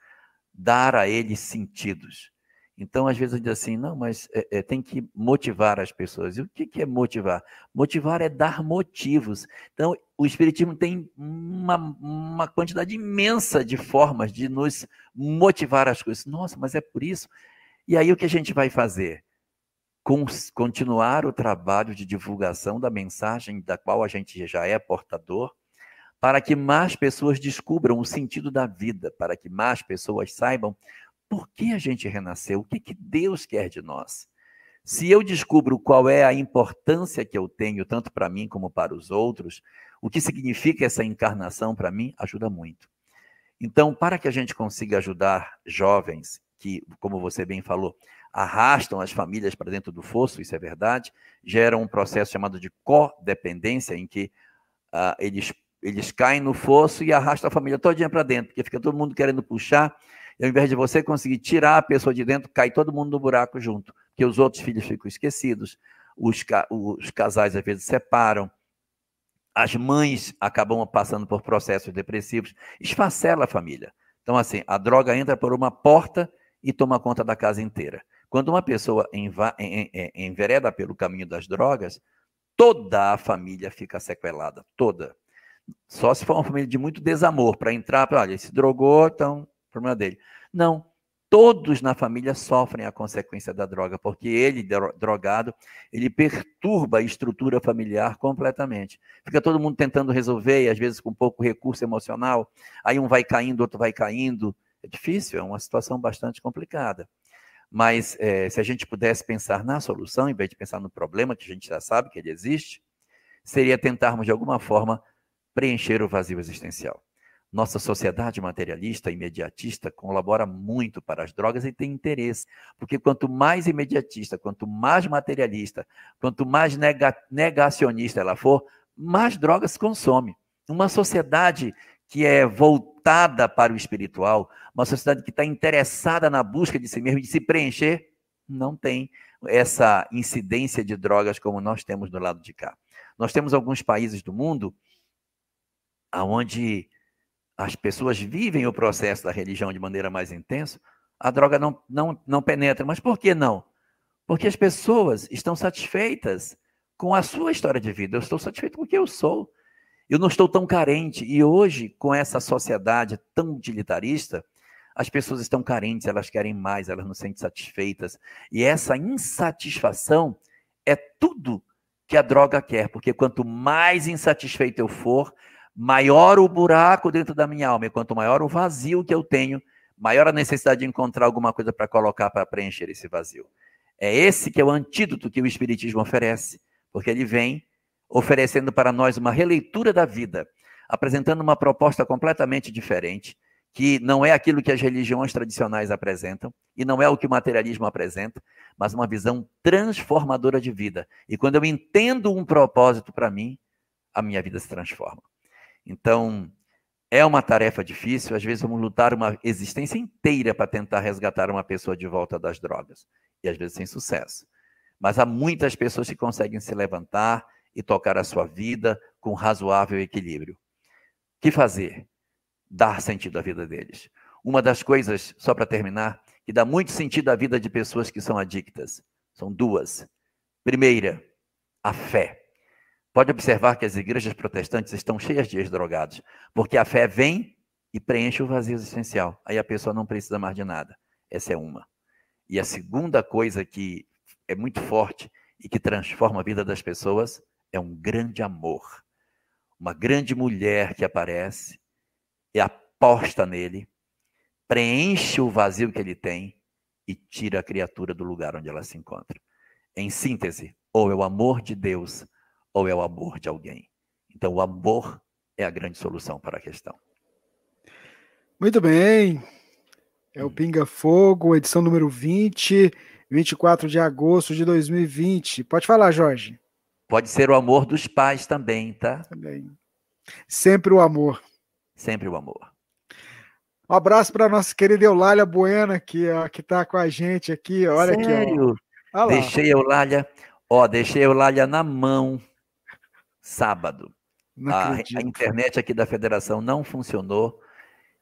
B: dar a eles sentidos. Então, às vezes, eu digo assim, não, mas é, é, tem que motivar as pessoas. E o que, que é motivar? Motivar é dar motivos. Então, o Espiritismo tem uma, uma quantidade imensa de formas de nos motivar as coisas. Nossa, mas é por isso. E aí, o que a gente vai fazer? Continuar o trabalho de divulgação da mensagem da qual a gente já é portador, para que mais pessoas descubram o sentido da vida, para que mais pessoas saibam por que a gente renasceu, o que, que Deus quer de nós. Se eu descubro qual é a importância que eu tenho, tanto para mim como para os outros, o que significa essa encarnação para mim, ajuda muito. Então, para que a gente consiga ajudar jovens que, como você bem falou, arrastam as famílias para dentro do fosso, isso é verdade, geram um processo chamado de codependência, em que uh, eles, eles caem no fosso e arrastam a família todinha para dentro, porque fica todo mundo querendo puxar, e ao invés de você conseguir tirar a pessoa de dentro, cai todo mundo no buraco junto, porque os outros filhos ficam esquecidos, os, os casais às vezes separam, as mães acabam passando por processos depressivos, esfacela a família. Então, assim, a droga entra por uma porta e toma conta da casa inteira. Quando uma pessoa envereda pelo caminho das drogas, toda a família fica sequelada, toda. Só se for uma família de muito desamor para entrar, para olha, se drogou, então, problema dele. Não, todos na família sofrem a consequência da droga, porque ele, drogado, ele perturba a estrutura familiar completamente. Fica todo mundo tentando resolver, e às vezes com pouco recurso emocional, aí um vai caindo, outro vai caindo. É difícil, é uma situação bastante complicada. Mas é, se a gente pudesse pensar na solução, em vez de pensar no problema, que a gente já sabe que ele existe, seria tentarmos de alguma forma preencher o vazio existencial. Nossa sociedade materialista, imediatista, colabora muito para as drogas e tem interesse, porque quanto mais imediatista, quanto mais materialista, quanto mais nega negacionista ela for, mais drogas consome. Uma sociedade que é voltada para o espiritual, uma sociedade que está interessada na busca de si mesmo, de se preencher, não tem essa incidência de drogas como nós temos do lado de cá. Nós temos alguns países do mundo onde as pessoas vivem o processo da religião de maneira mais intensa, a droga não, não, não penetra. Mas por que não? Porque as pessoas estão satisfeitas com a sua história de vida. Eu estou satisfeito com o que eu sou. Eu não estou tão carente. E hoje, com essa sociedade tão utilitarista, as pessoas estão carentes, elas querem mais, elas não se sentem satisfeitas. E essa insatisfação é tudo que a droga quer, porque quanto mais insatisfeito eu for, maior o buraco dentro da minha alma, e quanto maior o vazio que eu tenho, maior a necessidade de encontrar alguma coisa para colocar para preencher esse vazio. É esse que é o antídoto que o Espiritismo oferece, porque ele vem oferecendo para nós uma releitura da vida, apresentando uma proposta completamente diferente, que não é aquilo que as religiões tradicionais apresentam e não é o que o materialismo apresenta, mas uma visão transformadora de vida. E quando eu entendo um propósito para mim, a minha vida se transforma. Então, é uma tarefa difícil, às vezes vamos lutar uma existência inteira para tentar resgatar uma pessoa de volta das drogas, e às vezes sem sucesso. Mas há muitas pessoas que conseguem se levantar e tocar a sua vida com razoável equilíbrio. Que fazer? Dar sentido à vida deles. Uma das coisas, só para terminar, que dá muito sentido à vida de pessoas que são adictas, são duas. Primeira, a fé. Pode observar que as igrejas protestantes estão cheias de ex-drogados, porque a fé vem e preenche o vazio existencial. Aí a pessoa não precisa mais de nada. Essa é uma. E a segunda coisa que é muito forte e que transforma a vida das pessoas é um grande amor. Uma grande mulher que aparece e aposta nele, preenche o vazio que ele tem e tira a criatura do lugar onde ela se encontra. Em síntese, ou é o amor de Deus ou é o amor de alguém? Então, o amor é a grande solução para a questão.
A: Muito bem. É o hum. Pinga Fogo, edição número 20, 24 de agosto de 2020. Pode falar, Jorge.
B: Pode ser o amor dos pais também, tá? Também.
A: Sempre o amor.
B: Sempre o amor.
A: Um abraço para nossa querida Eulália Buena, aqui, ó, que está com a gente aqui. Olha Sério? aqui,
B: ó. Deixei a Eulália, ó, deixei Eulália na mão sábado. A, a, internet aqui da federação não funcionou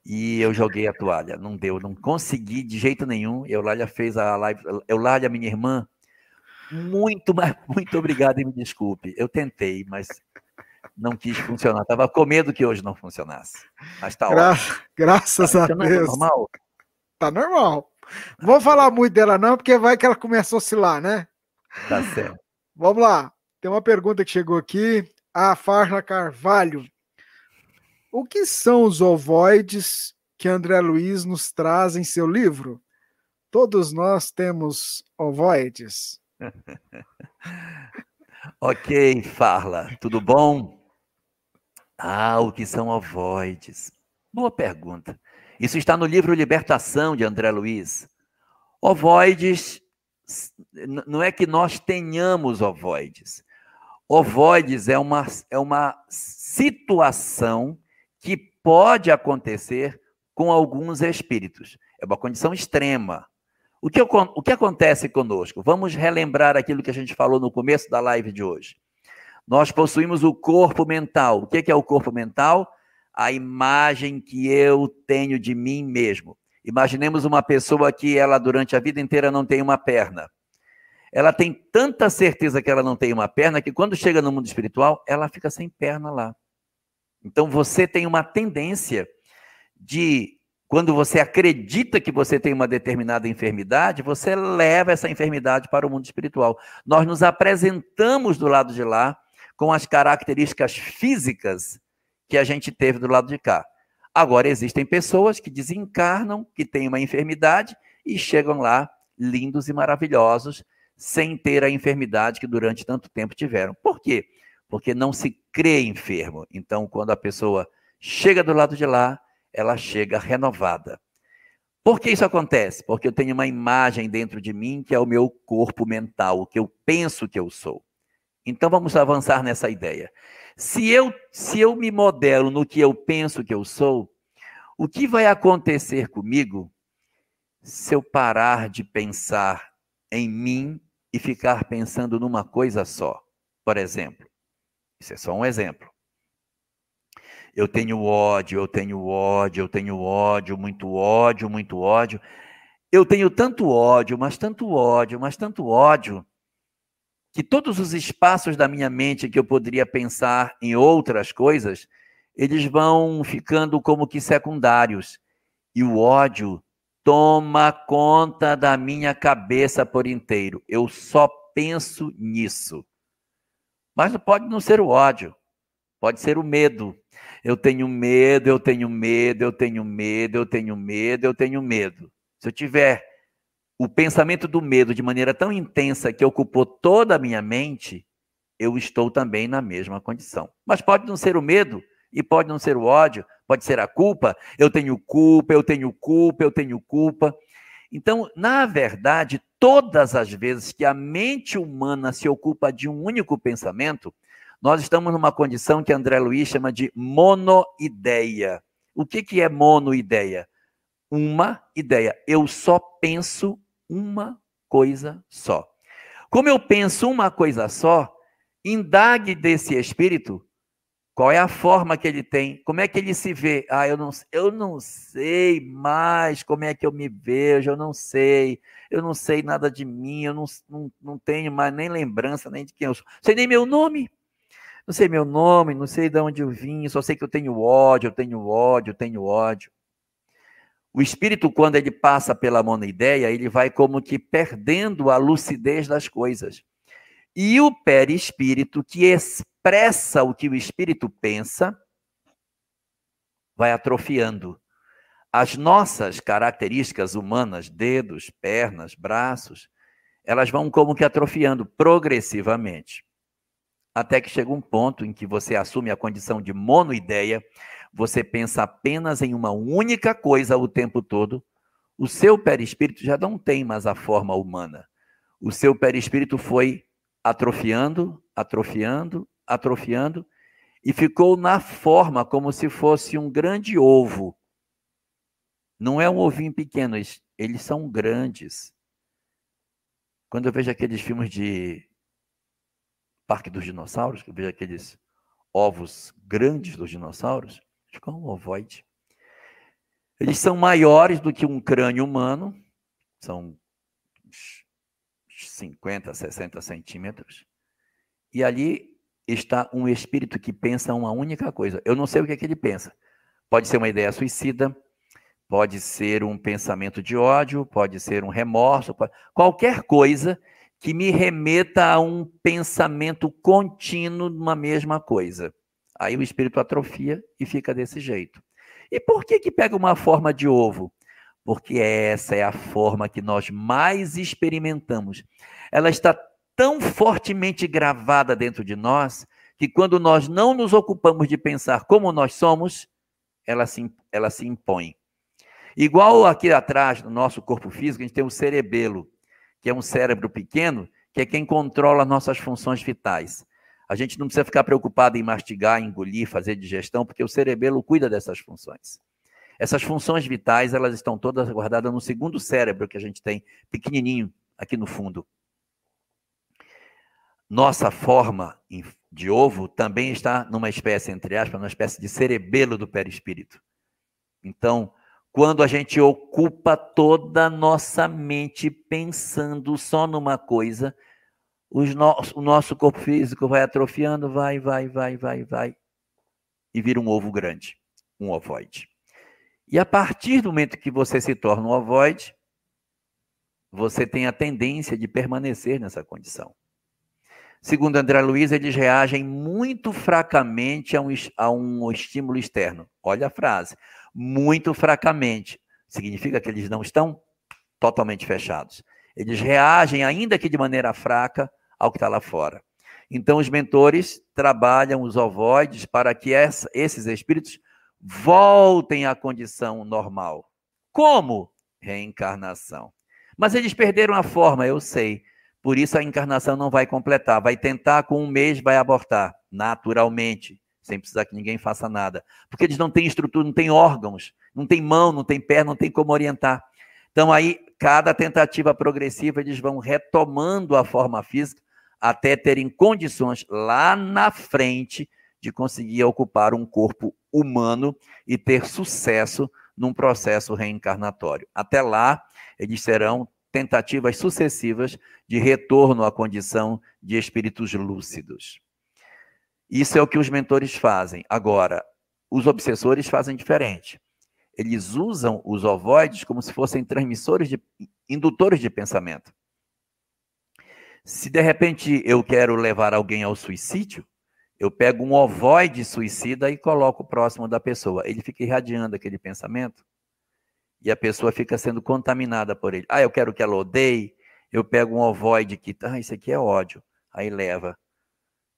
B: e eu joguei a toalha. Não deu, não consegui de jeito nenhum. Eulália fez a live. Eulália, minha irmã, muito, mas muito obrigado e me desculpe. Eu tentei, mas não quis funcionar. Estava com medo que hoje não funcionasse. Mas tá Gra ótimo.
A: Graças tá a Deus. Normal? Tá normal. Não vou falar muito dela, não, porque vai que ela começa a oscilar, né?
B: Tá certo.
A: Vamos lá. Tem uma pergunta que chegou aqui. A Farla Carvalho. O que são os ovoides que André Luiz nos traz em seu livro? Todos nós temos ovoides.
B: ok, Farla, tudo bom? Ah, o que são ovoides? Boa pergunta. Isso está no livro Libertação de André Luiz. Ovoides, não é que nós tenhamos ovoides, Ovoides é uma, é uma situação que pode acontecer com alguns espíritos. É uma condição extrema. O que, o que acontece conosco? Vamos relembrar aquilo que a gente falou no começo da live de hoje. Nós possuímos o corpo mental. O que é o corpo mental? A imagem que eu tenho de mim mesmo. Imaginemos uma pessoa que ela durante a vida inteira não tem uma perna ela tem tanta certeza que ela não tem uma perna que quando chega no mundo espiritual, ela fica sem perna lá. Então você tem uma tendência de, quando você acredita que você tem uma determinada enfermidade, você leva essa enfermidade para o mundo espiritual. Nós nos apresentamos do lado de lá com as características físicas que a gente teve do lado de cá. Agora, existem pessoas que desencarnam, que têm uma enfermidade e chegam lá lindos e maravilhosos, sem ter a enfermidade que durante tanto tempo tiveram. Por quê? Porque não se crê enfermo. Então, quando a pessoa chega do lado de lá, ela chega renovada. Por que isso acontece? Porque eu tenho uma imagem dentro de mim que é o meu corpo mental, o que eu penso que eu sou. Então vamos avançar nessa ideia. Se eu, se eu me modelo no que eu penso que eu sou, o que vai acontecer comigo se eu parar de pensar em mim e ficar pensando numa coisa só? Por exemplo, isso é só um exemplo. Eu tenho ódio, eu tenho ódio, eu tenho ódio, muito ódio, muito ódio. Eu tenho tanto ódio, mas tanto ódio, mas tanto ódio, que todos os espaços da minha mente que eu poderia pensar em outras coisas, eles vão ficando como que secundários. E o ódio toma conta da minha cabeça por inteiro. Eu só penso nisso. Mas pode não ser o ódio, pode ser o medo. Eu tenho medo, eu tenho medo, eu tenho medo, eu tenho medo, eu tenho medo. Se eu tiver o pensamento do medo de maneira tão intensa que ocupou toda a minha mente, eu estou também na mesma condição. Mas pode não ser o medo e pode não ser o ódio, pode ser a culpa. Eu tenho culpa, eu tenho culpa, eu tenho culpa. Então, na verdade, todas as vezes que a mente humana se ocupa de um único pensamento, nós estamos numa condição que André Luiz chama de monoideia. O que, que é monoideia? Uma ideia. Eu só penso uma coisa só. Como eu penso uma coisa só, indague desse espírito qual é a forma que ele tem, como é que ele se vê. Ah, eu não, eu não sei mais como é que eu me vejo, eu não sei, eu não sei nada de mim, eu não, não, não tenho mais nem lembrança nem de quem eu sou. Sei nem meu nome. Não sei meu nome, não sei de onde eu vim, só sei que eu tenho ódio, eu tenho ódio, eu tenho ódio. O espírito, quando ele passa pela monoideia, ele vai como que perdendo a lucidez das coisas. E o perispírito, que expressa o que o espírito pensa, vai atrofiando. As nossas características humanas, dedos, pernas, braços, elas vão como que atrofiando progressivamente. Até que chega um ponto em que você assume a condição de monoideia, você pensa apenas em uma única coisa o tempo todo, o seu perispírito já não tem mais a forma humana. O seu perispírito foi atrofiando, atrofiando, atrofiando e ficou na forma como se fosse um grande ovo. Não é um ovinho pequeno, eles, eles são grandes. Quando eu vejo aqueles filmes de Parque dos Dinossauros, que eu aqueles ovos grandes dos dinossauros, Acho que é um ovoide. Eles são maiores do que um crânio humano, são 50, 60 centímetros. E ali está um espírito que pensa uma única coisa. Eu não sei o que, é que ele pensa. Pode ser uma ideia suicida, pode ser um pensamento de ódio, pode ser um remorso, pode... qualquer coisa que me remeta a um pensamento contínuo de uma mesma coisa. Aí o espírito atrofia e fica desse jeito. E por que que pega uma forma de ovo? Porque essa é a forma que nós mais experimentamos. Ela está tão fortemente gravada dentro de nós que quando nós não nos ocupamos de pensar como nós somos, ela se, ela se impõe. Igual aqui atrás, no nosso corpo físico, a gente tem o cerebelo, que é um cérebro pequeno, que é quem controla nossas funções vitais. A gente não precisa ficar preocupado em mastigar, engolir, fazer digestão, porque o cerebelo cuida dessas funções. Essas funções vitais, elas estão todas guardadas no segundo cérebro que a gente tem, pequenininho, aqui no fundo. Nossa forma de ovo também está numa espécie, entre aspas, numa espécie de cerebelo do perispírito. Então, quando a gente ocupa toda a nossa mente pensando só numa coisa, no, o nosso corpo físico vai atrofiando, vai, vai, vai, vai, vai, e vira um ovo grande, um ovoide. E a partir do momento que você se torna um ovoide, você tem a tendência de permanecer nessa condição. Segundo André Luiz, eles reagem muito fracamente a um, a um estímulo externo. Olha a frase, muito fracamente. Significa que eles não estão totalmente fechados Eles reagem, ainda que de maneira fraca, ao que está lá fora. Então, os mentores trabalham os ovoides para que essa, esses espíritos voltem à condição normal. Como? Reencarnação. Mas eles perderam a forma, eu sei. Por isso a encarnação não vai completar. Vai tentar, com um mês, vai abortar, naturalmente, sem precisar que ninguém faça nada. Porque eles não têm estrutura, não têm órgãos, não têm mão, não têm pé, não tem como orientar. Então, aí, cada tentativa progressiva, eles vão retomando a forma física até terem condições lá na frente de conseguir ocupar um corpo humano e ter sucesso num processo reencarnatório. Até lá, eles serão tentativas sucessivas de retorno à condição de espíritos lúcidos. Isso é o que os mentores fazem. Agora, os obsessores fazem diferente. Eles usam os ovoides como se fossem transmissores de indutores de pensamento. Se de repente eu quero levar alguém ao suicídio, eu pego um ovoide suicida e coloco próximo da pessoa. Ele fica irradiando aquele pensamento e a pessoa fica sendo contaminada por ele. Ah, eu quero que ela odeie. Eu pego um ovoide que, ah, isso aqui é ódio. Aí leva,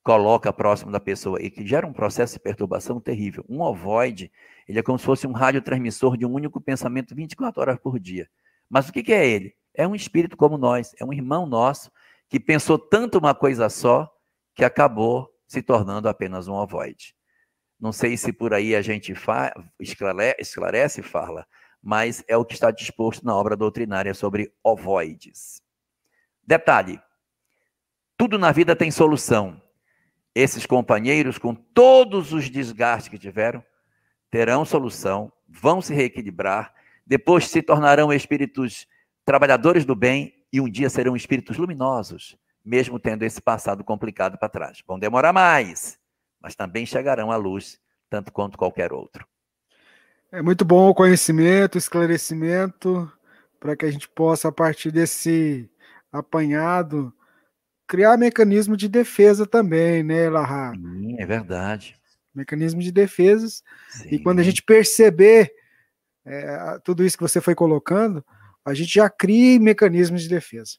B: coloca próximo da pessoa e que gera um processo de perturbação terrível. Um ovoide, ele é como se fosse um radiotransmissor de um único pensamento 24 horas por dia. Mas o que, é ele? É um espírito como nós, é um irmão nosso que pensou tanto uma coisa só que acabou se tornando apenas um ovoide. Não sei se por aí a gente fa esclarece e fala, mas é o que está disposto na obra doutrinária sobre ovoides. Detalhe: tudo na vida tem solução. Esses companheiros, com todos os desgastes que tiveram, terão solução, vão se reequilibrar, depois se tornarão espíritos trabalhadores do bem e um dia serão espíritos luminosos, mesmo tendo esse passado complicado para trás. Vão demorar mais, mas também chegarão à luz, tanto quanto qualquer outro.
A: É muito bom o conhecimento, o esclarecimento, para que a gente possa, a partir desse apanhado, criar mecanismo de defesa também, né, Larra?
B: Sim, é verdade.
A: Mecanismo de defesas. Sim. E quando a gente perceber é, tudo isso que você foi colocando, a gente já cria mecanismos de defesa.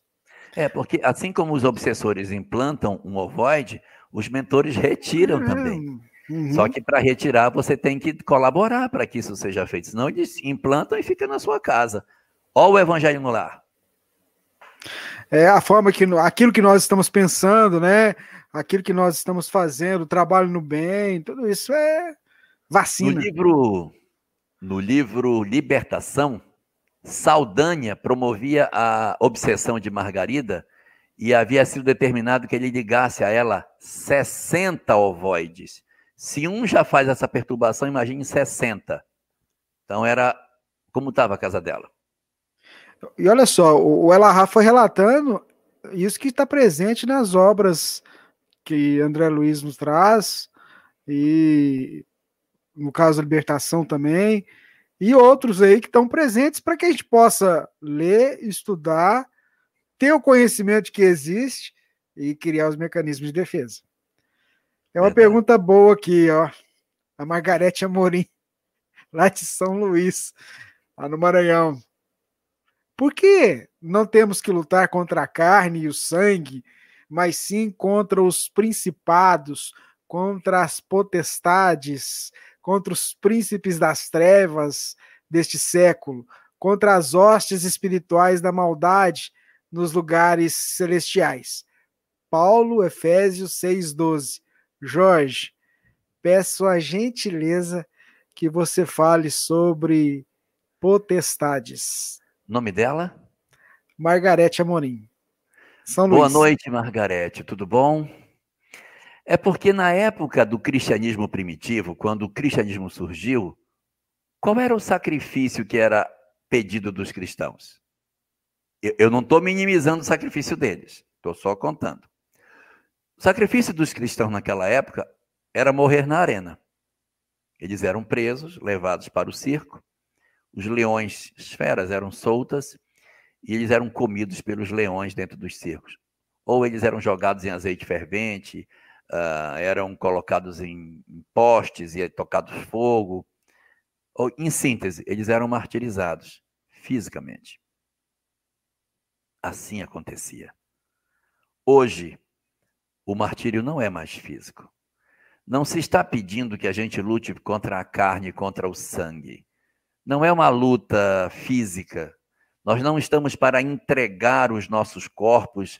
B: É, porque assim como os obsessores implantam um ovoide, os mentores retiram é, também. Uhum. Só que para retirar você tem que colaborar para que isso seja feito. Senão eles implantam e fica na sua casa. Olha o evangelho no lar.
A: É a forma que aquilo que nós estamos pensando, né? Aquilo que nós estamos fazendo, trabalho no bem, tudo isso é vacina.
B: No livro, no livro Libertação, Saldanha promovia a obsessão de Margarida e havia sido determinado que ele ligasse a ela 60 ovoides. Se um já faz essa perturbação, imagine 60. Então era como estava a casa dela.
A: E olha só, o Elahá foi relatando isso que está presente nas obras que André Luiz nos traz, e no caso da libertação também, e outros aí que estão presentes para que a gente possa ler, estudar, ter o conhecimento que existe e criar os mecanismos de defesa. É uma Verdade. pergunta boa aqui, ó. A Margarete Amorim, lá de São Luís, lá no Maranhão. Por que não temos que lutar contra a carne e o sangue, mas sim contra os principados, contra as potestades, contra os príncipes das trevas deste século, contra as hostes espirituais da maldade nos lugares celestiais. Paulo, Efésios 6,12. Jorge, peço a gentileza que você fale sobre potestades.
B: Nome dela?
A: Margarete Amorim.
B: São Boa Luís. noite, Margarete. Tudo bom? É porque na época do cristianismo primitivo, quando o cristianismo surgiu, qual era o sacrifício que era pedido dos cristãos? Eu não estou minimizando o sacrifício deles, estou só contando. O sacrifício dos cristãos naquela época era morrer na arena. Eles eram presos, levados para o circo, os leões, esferas, eram soltas e eles eram comidos pelos leões dentro dos circos. Ou eles eram jogados em azeite fervente, uh, eram colocados em, em postes e tocados fogo. Ou, em síntese, eles eram martirizados fisicamente. assim acontecia. Hoje, o martírio não é mais físico. Não se está pedindo que a gente lute contra a carne, contra o sangue. Não é uma luta física. Nós não estamos para entregar os nossos corpos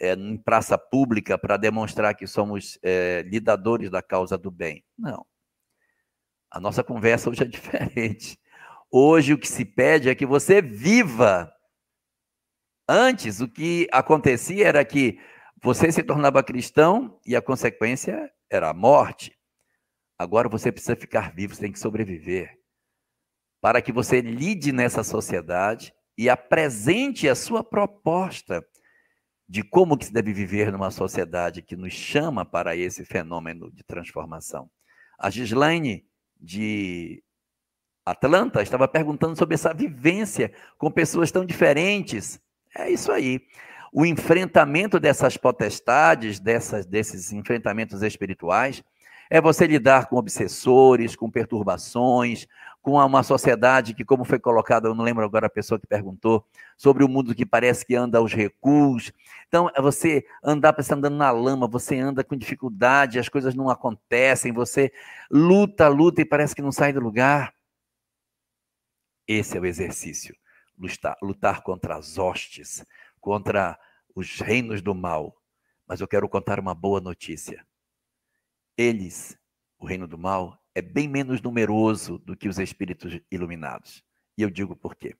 B: é, em praça pública para demonstrar que somos é, lidadores da causa do bem. Não. A nossa conversa hoje é diferente. Hoje o que se pede é que você viva. Antes, o que acontecia era que você se tornava cristão e a consequência era a morte. Agora você precisa ficar vivo, você tem que sobreviver. Para que você lide nessa sociedade e apresente a sua proposta de como que se deve viver numa sociedade que nos chama para esse fenômeno de transformação. A Gislaine de Atlanta estava perguntando sobre essa vivência com pessoas tão diferentes. É isso aí o enfrentamento dessas potestades, dessas, desses enfrentamentos espirituais, é você lidar com obsessores, com perturbações, com uma sociedade que, como foi colocado, eu não lembro agora a pessoa que perguntou, sobre o mundo que parece que anda aos recuos. Então, é você andar, você andando na lama, você anda com dificuldade, as coisas não acontecem, você luta, luta e parece que não sai do lugar. Esse é o exercício, lutar, lutar contra as hostes, contra os reinos do mal. Mas eu quero contar uma boa notícia. Eles, o reino do mal, é bem menos numeroso do que os espíritos iluminados. E eu digo por quê.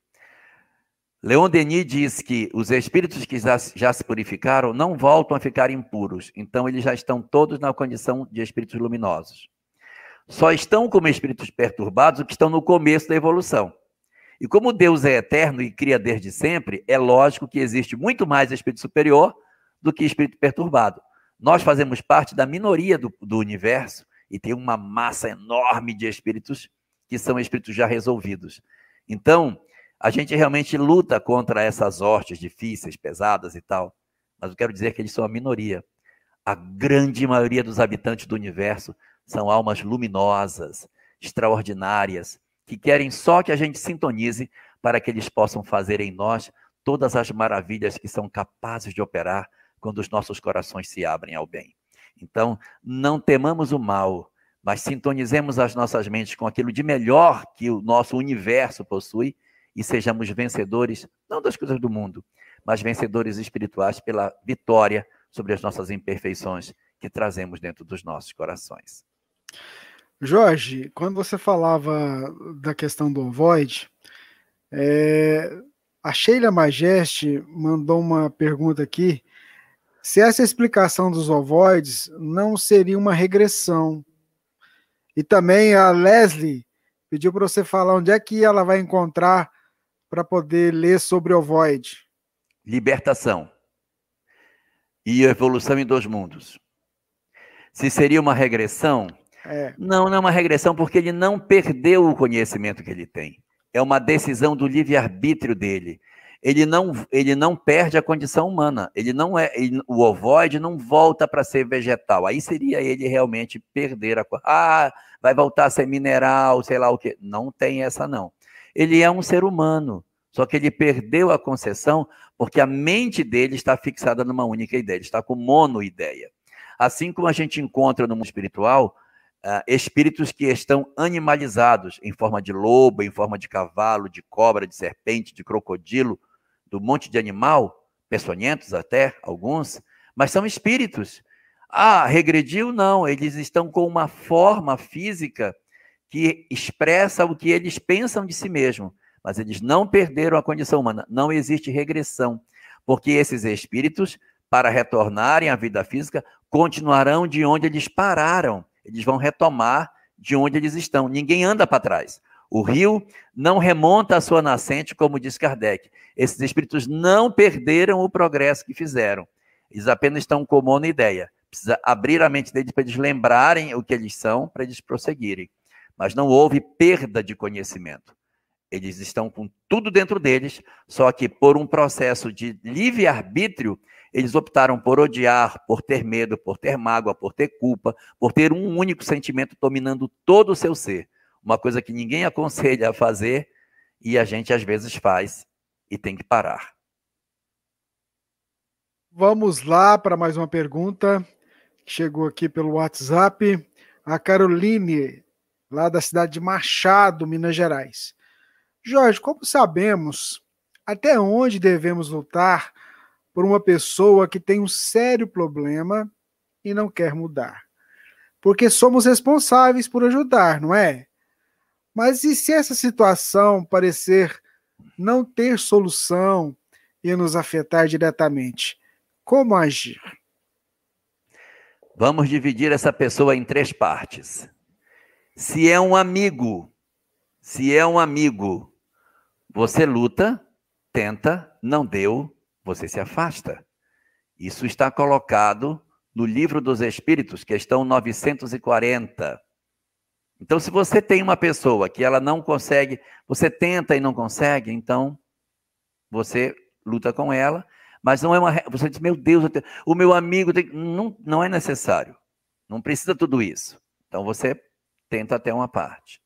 B: Leon Denis diz que os espíritos que já, se purificaram não voltam a ficar impuros, então eles já estão todos na condição de espíritos luminosos. Só estão como espíritos perturbados os que estão no começo da evolução. E como Deus é eterno e cria desde sempre, é lógico que existe muito mais espírito superior do que espírito perturbado. Nós fazemos parte da minoria do, do universo e tem uma massa enorme de espíritos que são espíritos já resolvidos. Então, a gente realmente luta contra essas hortes difíceis, pesadas e tal, mas eu quero dizer que eles são a minoria. A grande maioria dos habitantes do universo são almas luminosas, extraordinárias, que querem só que a gente sintonize para que eles possam fazer em nós todas as maravilhas que são capazes de operar quando os nossos corações se abrem ao bem. Então, não temamos o mal, mas sintonizemos as nossas mentes com aquilo de melhor que o nosso universo possui e sejamos vencedores, não das coisas do mundo, mas vencedores espirituais pela vitória sobre as nossas imperfeições que trazemos dentro dos nossos corações.
A: Jorge, quando você falava da questão do ovoide, é, a Sheila Majeste mandou uma pergunta aqui. Se essa explicação dos ovoides não seria uma regressão. E também a Leslie pediu para você falar onde é que ela vai encontrar para poder ler sobre ovoide.
B: Libertação e evolução em dois mundos. Se seria uma regressão, é. Não, não é uma regressão, porque ele não perdeu o conhecimento que ele tem. É uma decisão do livre-arbítrio dele. Ele não, ele não perde a condição humana. Ele não é. Ele, o ovoide não volta para ser vegetal. Aí seria ele realmente perder a. Ah, vai voltar a ser mineral, sei lá o quê. Não tem essa, não. Ele é um ser humano. Só que ele perdeu a concessão porque a mente dele está fixada numa única ideia, ele está com monoideia. Assim como a gente encontra no mundo espiritual uh, espíritos que estão animalizados em forma de lobo, em forma de cavalo, de cobra, de serpente, de crocodilo, do monte de animal, peçonhentos até, alguns, mas são espíritos. Ah, regrediu? Não, eles estão com uma forma física que expressa o que eles pensam de si mesmo, mas eles não perderam a condição humana. Não existe regressão, porque esses espíritos, para retornarem à vida física, continuarão de onde eles pararam. Eles vão retomar de onde eles estão. Ninguém anda para trás. O rio não remonta à sua nascente, como diz Kardec. Esses espíritos não perderam o progresso que fizeram. Eles apenas estão com uma ideia. Precisa abrir a mente deles para eles lembrarem o que eles são, para eles prosseguirem. Mas não houve perda de conhecimento. Eles estão com tudo dentro deles, só que por um processo de livre-arbítrio, eles optaram por odiar, por ter medo, por ter mágoa, por ter culpa, por ter um único sentimento dominando todo o seu ser. Uma coisa que ninguém aconselha a fazer e a gente às vezes faz e tem que parar.
A: Vamos lá para mais uma pergunta que chegou aqui pelo WhatsApp. A Caroline, lá da cidade de Machado, Minas Gerais. Jorge, como sabemos até onde devemos lutar por uma pessoa que tem um sério problema e não quer mudar? Porque somos responsáveis por ajudar, não é? Mas e se essa situação parecer não ter solução e nos afetar diretamente? Como agir?
B: Vamos dividir essa pessoa em três partes. Se é um amigo, se é um amigo, você luta, tenta, não deu, você se afasta. Isso está colocado no Livro dos Espíritos, questão 940. Então, se você tem uma pessoa que ela não consegue, você tenta e não consegue, então você luta com ela mas não é uma. Você diz, meu Deus, tenho, o meu amigo. Tem, não, não é necessário. Não precisa tudo isso. Então você tenta até uma parte.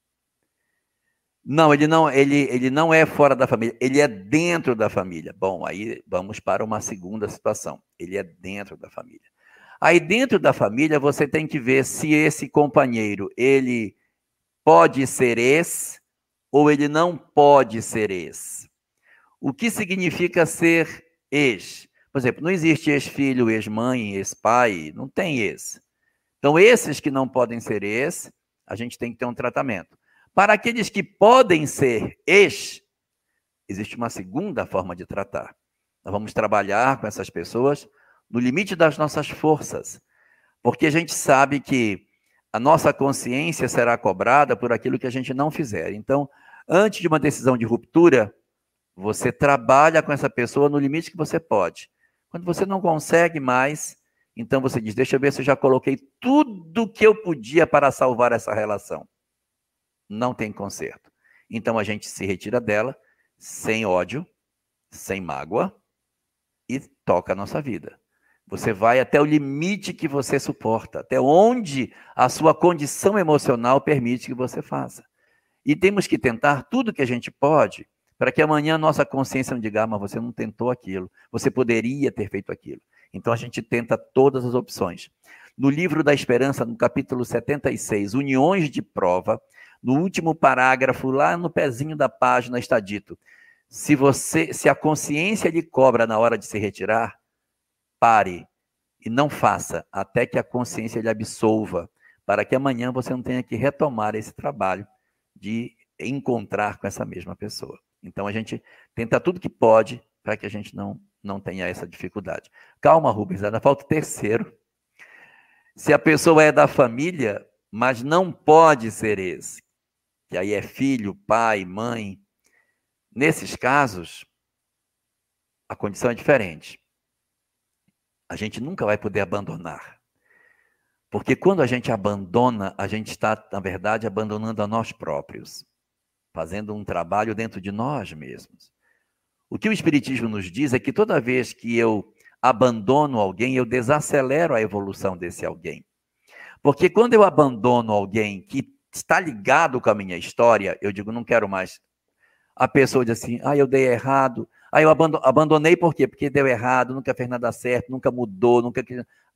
B: Não, ele não, ele, ele não é fora da família, ele é dentro da família. Bom, aí vamos para uma segunda situação. Ele é dentro da família. Aí dentro da família você tem que ver se esse companheiro ele pode ser ex ou ele não pode ser ex. O que significa ser ex. Por exemplo, não existe ex-filho, ex-mãe, ex-pai, não tem ex. Então, esses que não podem ser ex, a gente tem que ter um tratamento. Para aqueles que podem ser ex, existe uma segunda forma de tratar. Nós vamos trabalhar com essas pessoas no limite das nossas forças, porque a gente sabe que a nossa consciência será cobrada por aquilo que a gente não fizer. Então, antes de uma decisão de ruptura, você trabalha com essa pessoa no limite que você pode. Quando você não consegue mais, então você diz: Deixa eu ver se eu já coloquei tudo que eu podia para salvar essa relação. Não tem conserto. Então a gente se retira dela sem ódio, sem mágoa e toca a nossa vida. Você vai até o limite que você suporta, até onde a sua condição emocional permite que você faça. E temos que tentar tudo que a gente pode para que amanhã a nossa consciência não diga, ah, mas você não tentou aquilo, você poderia ter feito aquilo. Então a gente tenta todas as opções. No livro da Esperança, no capítulo 76, Uniões de Prova, no último parágrafo, lá no pezinho da página, está dito: se você, se a consciência lhe cobra na hora de se retirar, pare e não faça até que a consciência lhe absolva, para que amanhã você não tenha que retomar esse trabalho de encontrar com essa mesma pessoa. Então a gente tenta tudo que pode para que a gente não, não tenha essa dificuldade. Calma, Rubens, ainda falta o terceiro. Se a pessoa é da família, mas não pode ser esse, que aí é filho, pai, mãe, nesses casos, a condição é diferente. A gente nunca vai poder abandonar. Porque quando a gente abandona, a gente está, na verdade, abandonando a nós próprios fazendo um trabalho dentro de nós mesmos. O que o Espiritismo nos diz é que toda vez que eu abandono alguém, eu desacelero a evolução desse alguém. Porque quando eu abandono alguém que está ligado com a minha história, eu digo, não quero mais. A pessoa diz assim, ah, eu dei errado. Ah, eu abandonei por quê? Porque deu errado, nunca fez nada certo, nunca mudou, nunca.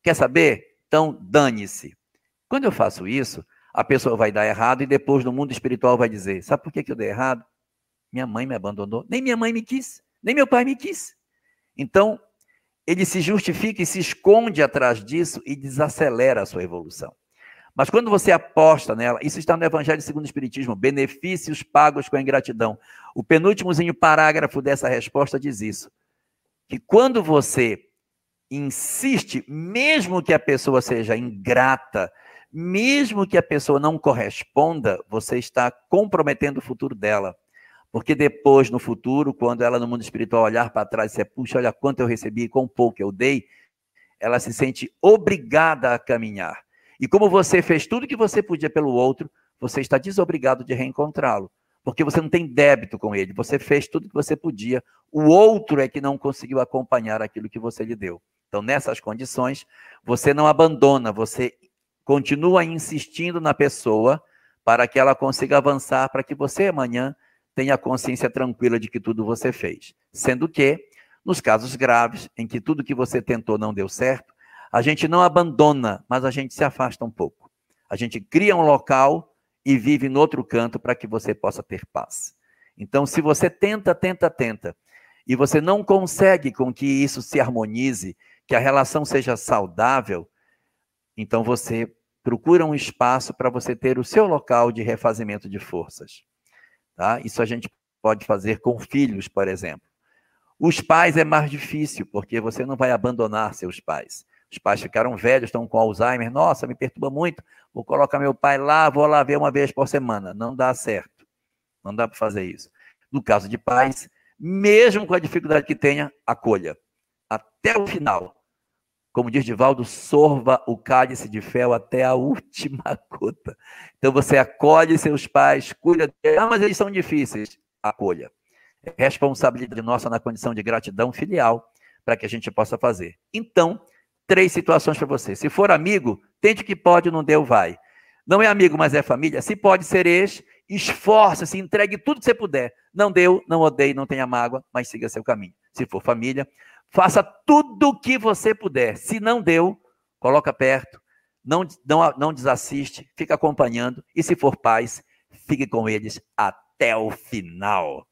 B: Quer saber? Então, dane-se. Quando eu faço isso, a pessoa vai dar errado e depois no mundo espiritual vai dizer: Sabe por que, que eu dei errado? Minha mãe me abandonou, nem minha mãe me quis, nem meu pai me quis. Então, ele se justifica e se esconde atrás disso e desacelera a sua evolução. Mas quando você aposta nela, isso está no Evangelho segundo o Espiritismo, benefícios pagos com a ingratidão. O penúltimozinho parágrafo dessa resposta diz isso. Que quando você insiste, mesmo que a pessoa seja ingrata, mesmo que a pessoa não corresponda, você está comprometendo o futuro dela. Porque depois, no futuro, quando ela no mundo espiritual olhar para trás e dizer, puxa, olha quanto eu recebi, quão pouco eu dei, ela se sente obrigada a caminhar. E como você fez tudo que você podia pelo outro, você está desobrigado de reencontrá-lo. Porque você não tem débito com ele, você fez tudo que você podia, o outro é que não conseguiu acompanhar aquilo que você lhe deu. Então, nessas condições, você não abandona, você continua insistindo na pessoa para que ela consiga avançar, para que você amanhã tenha consciência tranquila de que tudo você fez. Sendo que Nos casos graves, em que tudo que você tentou não deu certo, a gente não abandona, mas a gente se afasta um pouco. A gente cria um local e vive no outro canto para que você possa ter paz. Então, se você tenta, tenta, tenta, e você não consegue com que isso se harmonize, que a relação seja saudável, então você procura um espaço para você ter o seu local de refazimento de forças. Tá? Isso a gente pode fazer com filhos, por exemplo. Os pais é mais difícil, porque você não vai abandonar seus pais. Os pais ficaram velhos, estão com Alzheimer. Nossa, me perturba muito. Vou colocar meu pai lá, vou lá ver uma vez por semana. Não dá certo. Não dá para fazer isso. No caso de pais, mesmo com a dificuldade que tenha, acolha. Até o final. Como diz Divaldo, sorva o cálice de fel até a última gota. Então você acolhe seus pais, cuida deles. Ah, mas eles são difíceis. Acolha. É responsabilidade nossa na condição de gratidão filial para que a gente possa fazer. Então, três situações para você. Se for amigo, tente que pode, não deu, vai. Não é amigo, mas é família. Se pode ser ex, esforce-se, entregue tudo que você puder. Não deu, não odeie, não tenha mágoa, mas siga seu caminho. Se for família, faça tudo o que você puder. Se não deu, coloca perto, não, não, não desassiste, fica acompanhando. E se for pais, fique com eles até o final.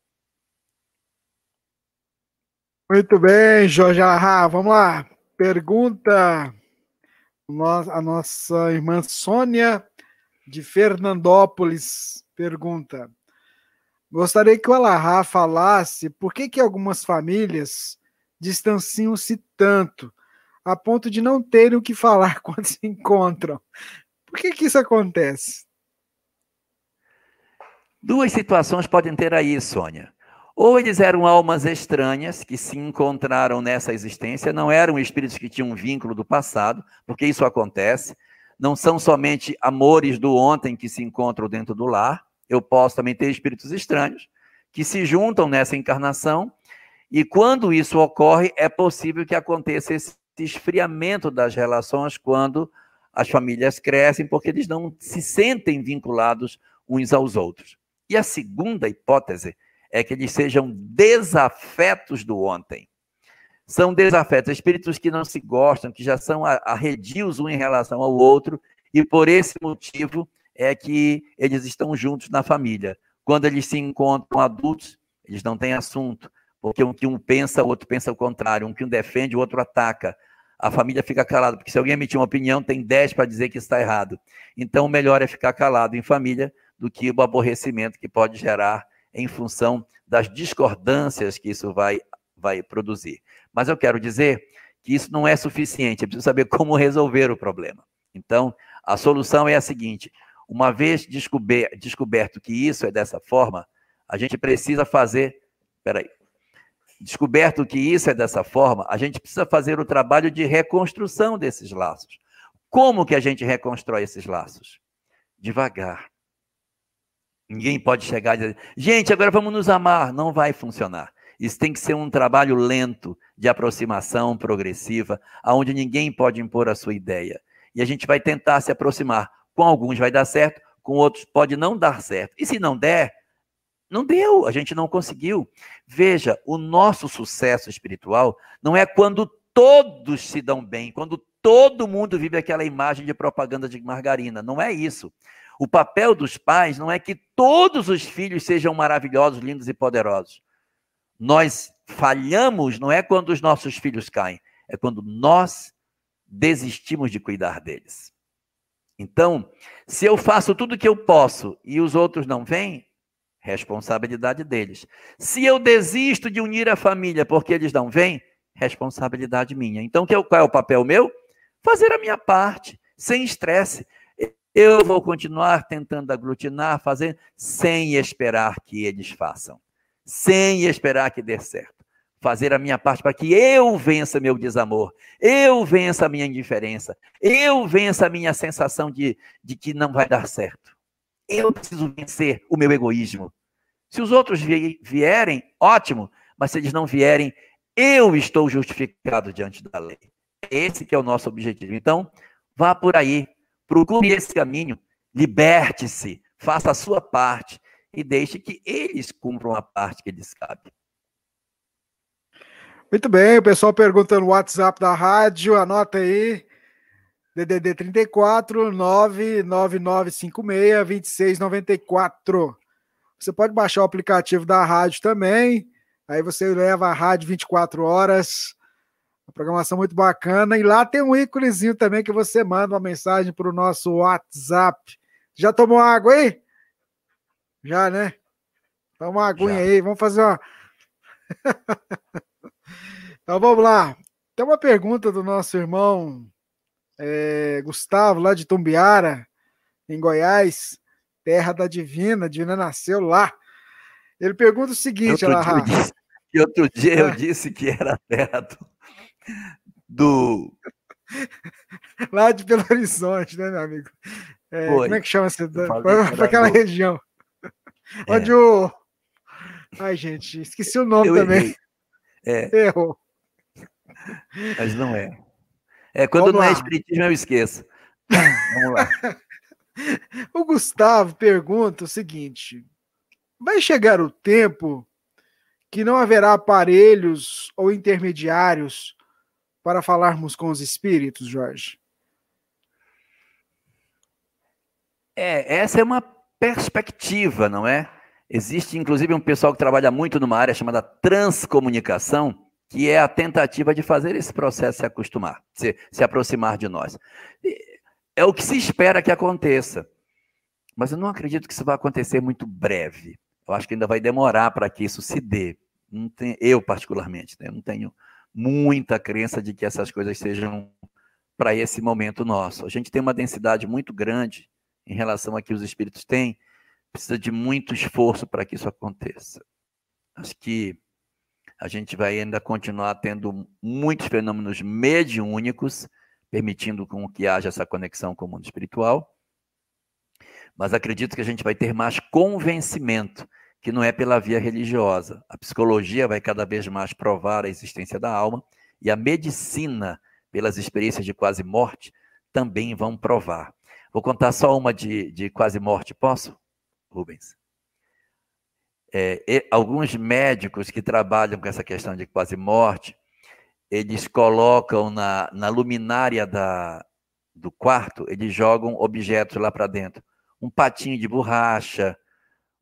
A: Muito bem, Jorge Arra, vamos lá. Pergunta a nossa irmã Sônia de Fernandópolis pergunta: Gostaria que o Alahá falasse por que, que algumas famílias distanciam-se tanto, a ponto de não terem o que falar quando se encontram. Por que, que isso acontece?
B: Duas situações podem ter aí, Sônia. Ou eles eram almas estranhas que se encontraram nessa existência, não eram espíritos que tinham um vínculo do passado, porque isso acontece. Não são somente amores do ontem que se encontram dentro do lar. Eu posso também ter espíritos estranhos que se juntam nessa encarnação, e quando isso ocorre, é possível que aconteça esse esfriamento das relações quando as famílias crescem, porque eles não se sentem vinculados uns aos outros. E a segunda hipótese é que eles sejam desafetos do ontem. São desafetos, espíritos que não se gostam, que já são arredios um em relação ao outro, e por esse motivo é que eles estão juntos na família. Quando eles se encontram adultos, eles não têm assunto, porque um que um pensa, o outro pensa o contrário, um que um defende, o outro ataca. A família fica calada, porque se alguém emitir uma opinião, tem dez para dizer que está errado. Então, o melhor é ficar calado em família do que o aborrecimento que pode gerar em função das discordâncias que isso vai, vai produzir. Mas eu quero dizer que isso não é suficiente, é preciso saber como resolver o problema. Então, a solução é a seguinte: uma vez descober, descoberto que isso é dessa forma, a gente precisa fazer. Peraí. Descoberto que isso é dessa forma, a gente precisa fazer o trabalho de reconstrução desses laços. Como que a gente reconstrói esses laços? Devagar. Ninguém pode chegar e dizer, gente, agora vamos nos amar. Não vai funcionar. Isso tem que ser um trabalho lento, de aproximação progressiva, aonde ninguém pode impor a sua ideia. E a gente vai tentar se aproximar. Com alguns vai dar certo, com outros pode não dar certo. E se não der, não deu, a gente não conseguiu. Veja, o nosso sucesso espiritual não é quando todos se dão bem, quando todo mundo vive aquela imagem de propaganda de margarina. Não é isso. O papel dos pais não é que todos os filhos sejam maravilhosos, lindos e poderosos. Nós falhamos não é quando os nossos filhos caem, é quando nós desistimos de cuidar deles. Então, se eu faço tudo o que eu posso e os outros não vêm, responsabilidade deles. Se eu desisto de unir a família porque eles não vêm, responsabilidade minha. Então, qual é o papel meu? Fazer a minha parte, sem estresse. Eu vou continuar tentando aglutinar, fazer, sem esperar que eles façam, sem esperar que dê certo. Fazer a minha parte para que eu vença meu desamor, eu vença a minha indiferença, eu vença a minha sensação de, de que não vai dar certo. Eu preciso vencer o meu egoísmo. Se os outros vierem, ótimo, mas se eles não vierem, eu estou justificado diante da lei. Esse que é o nosso objetivo. Então, vá por aí, Procure esse caminho, liberte-se, faça a sua parte e deixe que eles cumpram a parte que lhes cabe.
A: Muito bem, o pessoal perguntando no WhatsApp da rádio, anota aí. DDD 34 99956 2694. Você pode baixar o aplicativo da rádio também. Aí você leva a rádio 24 horas. Uma programação muito bacana. E lá tem um íconezinho também que você manda uma mensagem para o nosso WhatsApp. Já tomou água aí? Já, né? Toma uma aguinha Já. aí. Vamos fazer uma. Então vamos lá. Tem uma pergunta do nosso irmão é, Gustavo, lá de Tumbiara, em Goiás, terra da Divina. Divina nasceu lá. Ele pergunta o seguinte, outro
B: Dia disse, e outro dia eu disse que era terra do, do...
A: lá de Belo Horizonte, né, meu amigo? É, como é que chama essa? Para aquela do... região. É. Onde o. Ai, gente, esqueci o nome eu também.
B: Errei. É. Errou. Mas não é. É, quando Vamos não é lá. é espiritismo, eu esqueço. Vamos lá.
A: o Gustavo pergunta o seguinte: vai chegar o tempo que não haverá aparelhos ou intermediários para falarmos com os espíritos, Jorge?
B: É, essa é uma perspectiva, não é? Existe, inclusive, um pessoal que trabalha muito numa área chamada transcomunicação, que é a tentativa de fazer esse processo se acostumar, se, se aproximar de nós. É o que se espera que aconteça. Mas eu não acredito que isso vai acontecer muito breve. Eu acho que ainda vai demorar para que isso se dê. Tem, eu, particularmente, né? não tenho muita crença de que essas coisas sejam para esse momento nosso. A gente tem uma densidade muito grande em relação a que os espíritos têm, precisa de muito esforço para que isso aconteça. Acho que a gente vai ainda continuar tendo muitos fenômenos mediúnicos, permitindo com que haja essa conexão com o mundo espiritual. Mas acredito que a gente vai ter mais convencimento, que não é pela via religiosa. A psicologia vai cada vez mais provar a existência da alma e a medicina, pelas experiências de quase morte, também vão provar. Vou contar só uma de, de quase morte, posso, Rubens? é, alguns médicos que trabalham com essa questão de quase morte, eles colocam na, na luminária da, do quarto, eles jogam objetos lá para dentro. Um patinho de borracha,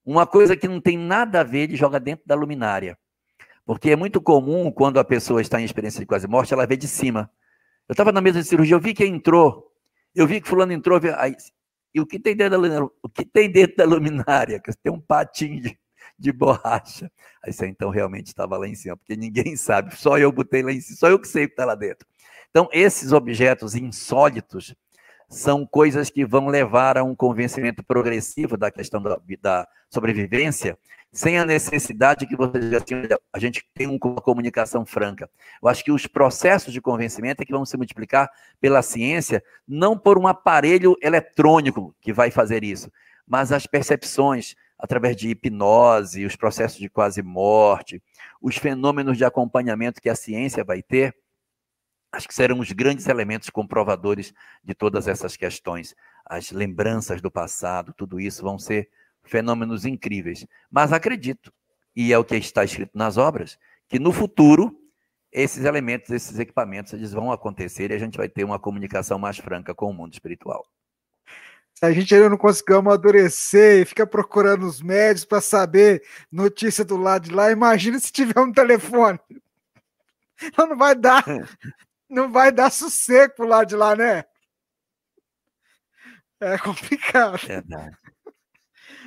B: uma coisa que não tem nada a ver, ele joga dentro da luminária. Porque é muito comum, quando a pessoa está em experiência de quase morte, ela vê de cima. Eu estava na mesa de cirurgia, eu vi que entrou. Eu vi que fulano entrou. Aí, e o que tem dentro da luminária? O que tem dentro da luminária? Tem um patinho de, de borracha. Aí você então realmente estava lá em cima, porque ninguém sabe, só eu botei lá em cima, só eu que sei o que está lá dentro. Então, esses objetos insólitos são coisas que vão levar a um convencimento progressivo da questão da, da sobrevivência, sem a necessidade que você já tinha, a gente tem uma comunicação franca. Eu acho que os processos de convencimento é que vão se multiplicar pela ciência, não por um aparelho eletrônico que vai fazer isso, mas as percepções, através de hipnose, os processos de quase morte, os fenômenos de acompanhamento que a ciência vai ter, acho que serão os grandes elementos comprovadores de todas essas questões. As lembranças do passado, tudo isso vão ser fenômenos incríveis. Mas acredito, e é o que está escrito nas obras, que no futuro esses elementos, esses equipamentos, eles vão acontecer e a gente vai ter uma comunicação mais franca com o mundo espiritual.
A: Se a gente ainda não conseguiu amadurecer e fica procurando os médios para saber notícia do lado de lá, imagina se tiver um telefone. Não vai dar, não vai dar sossego pro lado de lá, né? É complicado. Verdade.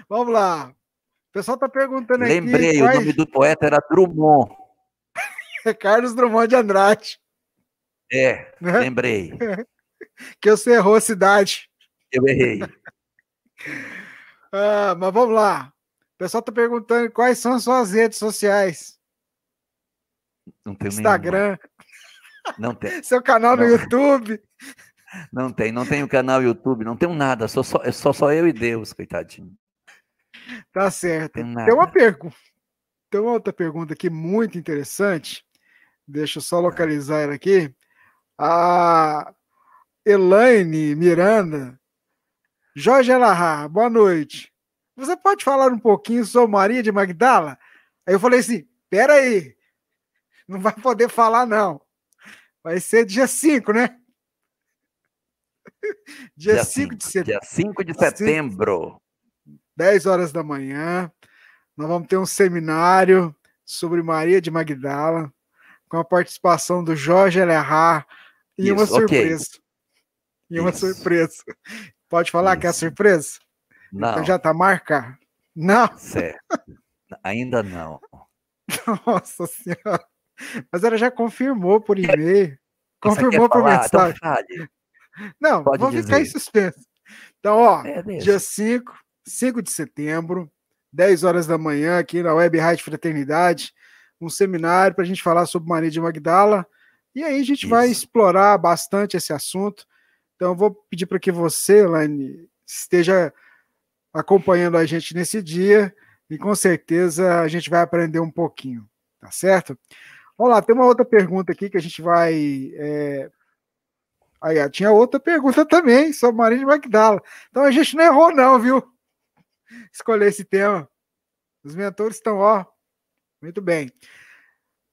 A: Vamos lá. O pessoal está perguntando
B: Lembrei, aqui. Lembrei, quais... o nome do poeta era Drummond.
A: É Carlos Drummond de Andrade.
B: É, né? lembrei.
A: que você errou a cidade.
B: Eu errei.
A: ah, mas vamos lá. O pessoal está perguntando quais são as suas redes sociais.
B: Não tem
A: Instagram.
B: Nenhuma. Não tem.
A: Seu canal não. no YouTube.
B: Não tem, não tenho canal YouTube, não tenho nada, sou só, só, só eu e Deus, coitadinho.
A: Tá certo. Tem, tem uma pergunta. Tem uma outra pergunta aqui muito interessante. Deixa eu só localizar ela aqui. A Elaine Miranda Jorge Alahá, boa noite. Você pode falar um pouquinho sobre Maria de Magdala? Aí eu falei assim: peraí. Não vai poder falar, não. Vai ser dia 5, né?
B: Dia 5 de setembro. Dia 5 de setembro.
A: 10 horas da manhã. Nós vamos ter um seminário sobre Maria de Magdala, com a participação do Jorge Elerrar e Isso, uma surpresa. Okay. E uma Isso. surpresa. Pode falar Isso. que é a surpresa?
B: Não. Então
A: já está marcado? Não.
B: Certo. Ainda não.
A: Nossa Senhora. Mas ela já confirmou por e-mail. Confirmou por falar? Então mensagem. Então não, Pode vamos dizer. ficar em suspenso. Então, ó, é dia 5, 5 de setembro, 10 horas da manhã, aqui na Web Rádio Fraternidade, um seminário para a gente falar sobre Maria de Magdala. E aí a gente Isso. vai explorar bastante esse assunto. Então, vou pedir para que você, Laine, esteja acompanhando a gente nesse dia e com certeza a gente vai aprender um pouquinho, tá certo? Vamos lá, tem uma outra pergunta aqui que a gente vai é, Aí, tinha outra pergunta também sobre Maria de Magdala. Então a gente não errou, não, viu? Escolher esse tema. Os mentores estão, ó. Muito bem.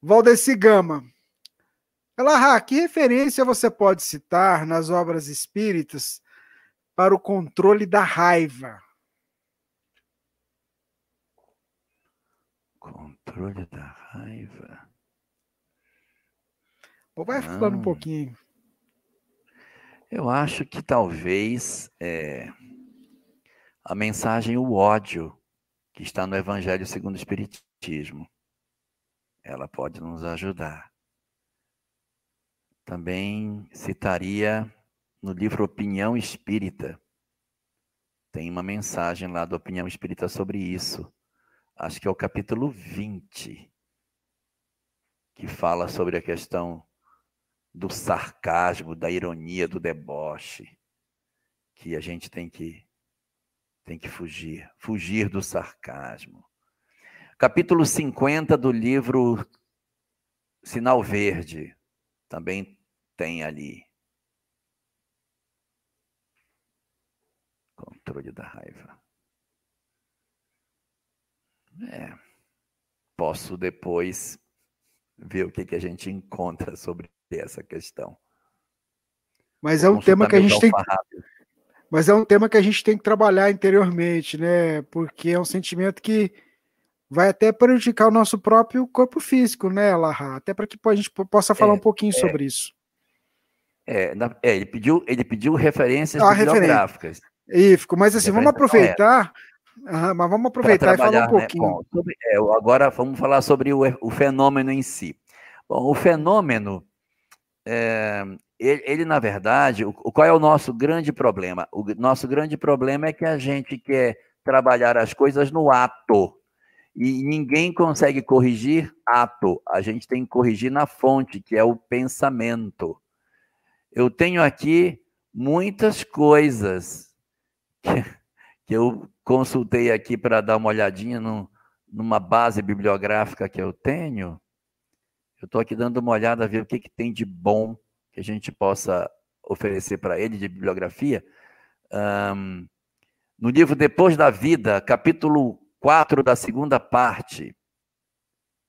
A: Valdeci Gama. Ela, que referência você pode citar nas obras espíritas para o controle da raiva?
B: Controle da raiva.
A: Vai falando um pouquinho.
B: Eu acho que talvez é, a mensagem, o ódio, que está no Evangelho segundo o Espiritismo, ela pode nos ajudar. Também citaria no livro Opinião Espírita, tem uma mensagem lá da Opinião Espírita sobre isso. Acho que é o capítulo 20, que fala sobre a questão do sarcasmo, da ironia, do deboche, que a gente tem que tem que fugir, fugir do sarcasmo. Capítulo 50 do livro Sinal Verde também tem ali. Controle da raiva. É. Posso depois ver o que, que a gente encontra sobre essa questão.
A: Mas é um tema que a gente tem. Mas é um tema que a gente tem que trabalhar interiormente, né? Porque é um sentimento que vai até prejudicar o nosso próprio corpo físico, né, Larra? Até para que a gente possa falar é, um pouquinho é, sobre isso.
B: É, na, é, ele pediu, ele pediu referências ah, bibliográficas.
A: Isso, mas assim, vamos aproveitar. Uhum, mas vamos aproveitar e falar um né? pouquinho. Né? Bom,
B: sobre, é, agora vamos falar sobre o, o fenômeno em si. Bom, o fenômeno é, ele, ele, na verdade, o, qual é o nosso grande problema? O nosso grande problema é que a gente quer trabalhar as coisas no ato. E ninguém consegue corrigir ato. A gente tem que corrigir na fonte, que é o pensamento. Eu tenho aqui muitas coisas que, que eu consultei aqui para dar uma olhadinha no, numa base bibliográfica que eu tenho. Eu estou aqui dando uma olhada, ver o que, que tem de bom que a gente possa oferecer para ele de bibliografia. Um, no livro Depois da Vida, capítulo 4 da segunda parte.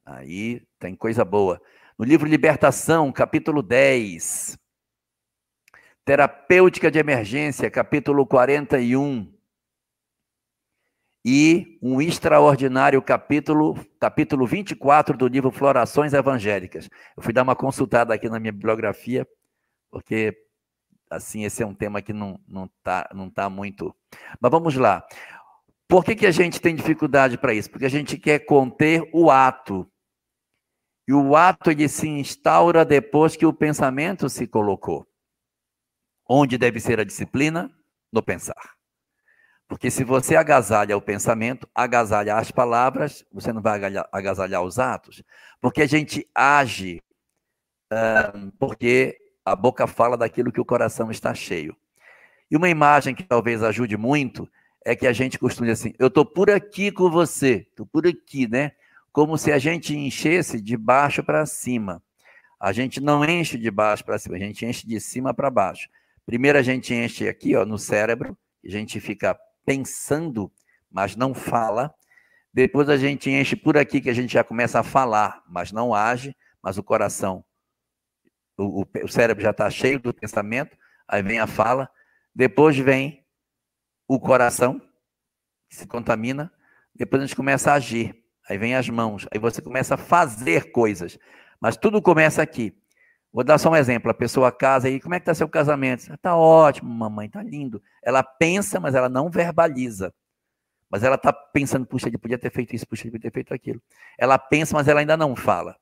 B: Aí tem coisa boa. No livro Libertação, capítulo 10. Terapêutica de Emergência, capítulo 41 e um extraordinário capítulo, capítulo 24 do livro Florações Evangélicas. Eu fui dar uma consultada aqui na minha bibliografia, porque assim esse é um tema que não não tá não tá muito. Mas vamos lá. Por que, que a gente tem dificuldade para isso? Porque a gente quer conter o ato. E o ato ele se instaura depois que o pensamento se colocou. Onde deve ser a disciplina? No pensar. Porque se você agasalha o pensamento, agasalha as palavras, você não vai agasalhar os atos. Porque a gente age uh, porque a boca fala daquilo que o coração está cheio. E uma imagem que talvez ajude muito é que a gente costuma dizer assim: eu estou por aqui com você, estou por aqui, né? Como se a gente enchesse de baixo para cima. A gente não enche de baixo para cima, a gente enche de cima para baixo. Primeiro a gente enche aqui, ó, no cérebro, a gente fica pensando, mas não fala. Depois a gente enche por aqui, que a gente já começa a falar, mas não age. mas o coração, o, o, cérebro já está cheio do pensamento, aí vem a fala, depois vem o coração, que se contamina, depois a gente começa a agir, aí vem as mãos, aí você começa a fazer coisas, mas tudo começa aqui. Vou dar só um exemplo. A pessoa casa aí, como é que está seu casamento? Está ótimo, mamãe, está lindo. Ela pensa, mas ela não verbaliza. Mas ela está pensando, puxa, ele podia ter feito isso, puxa, ele podia ter feito aquilo. Ela pensa, mas ela ainda não fala.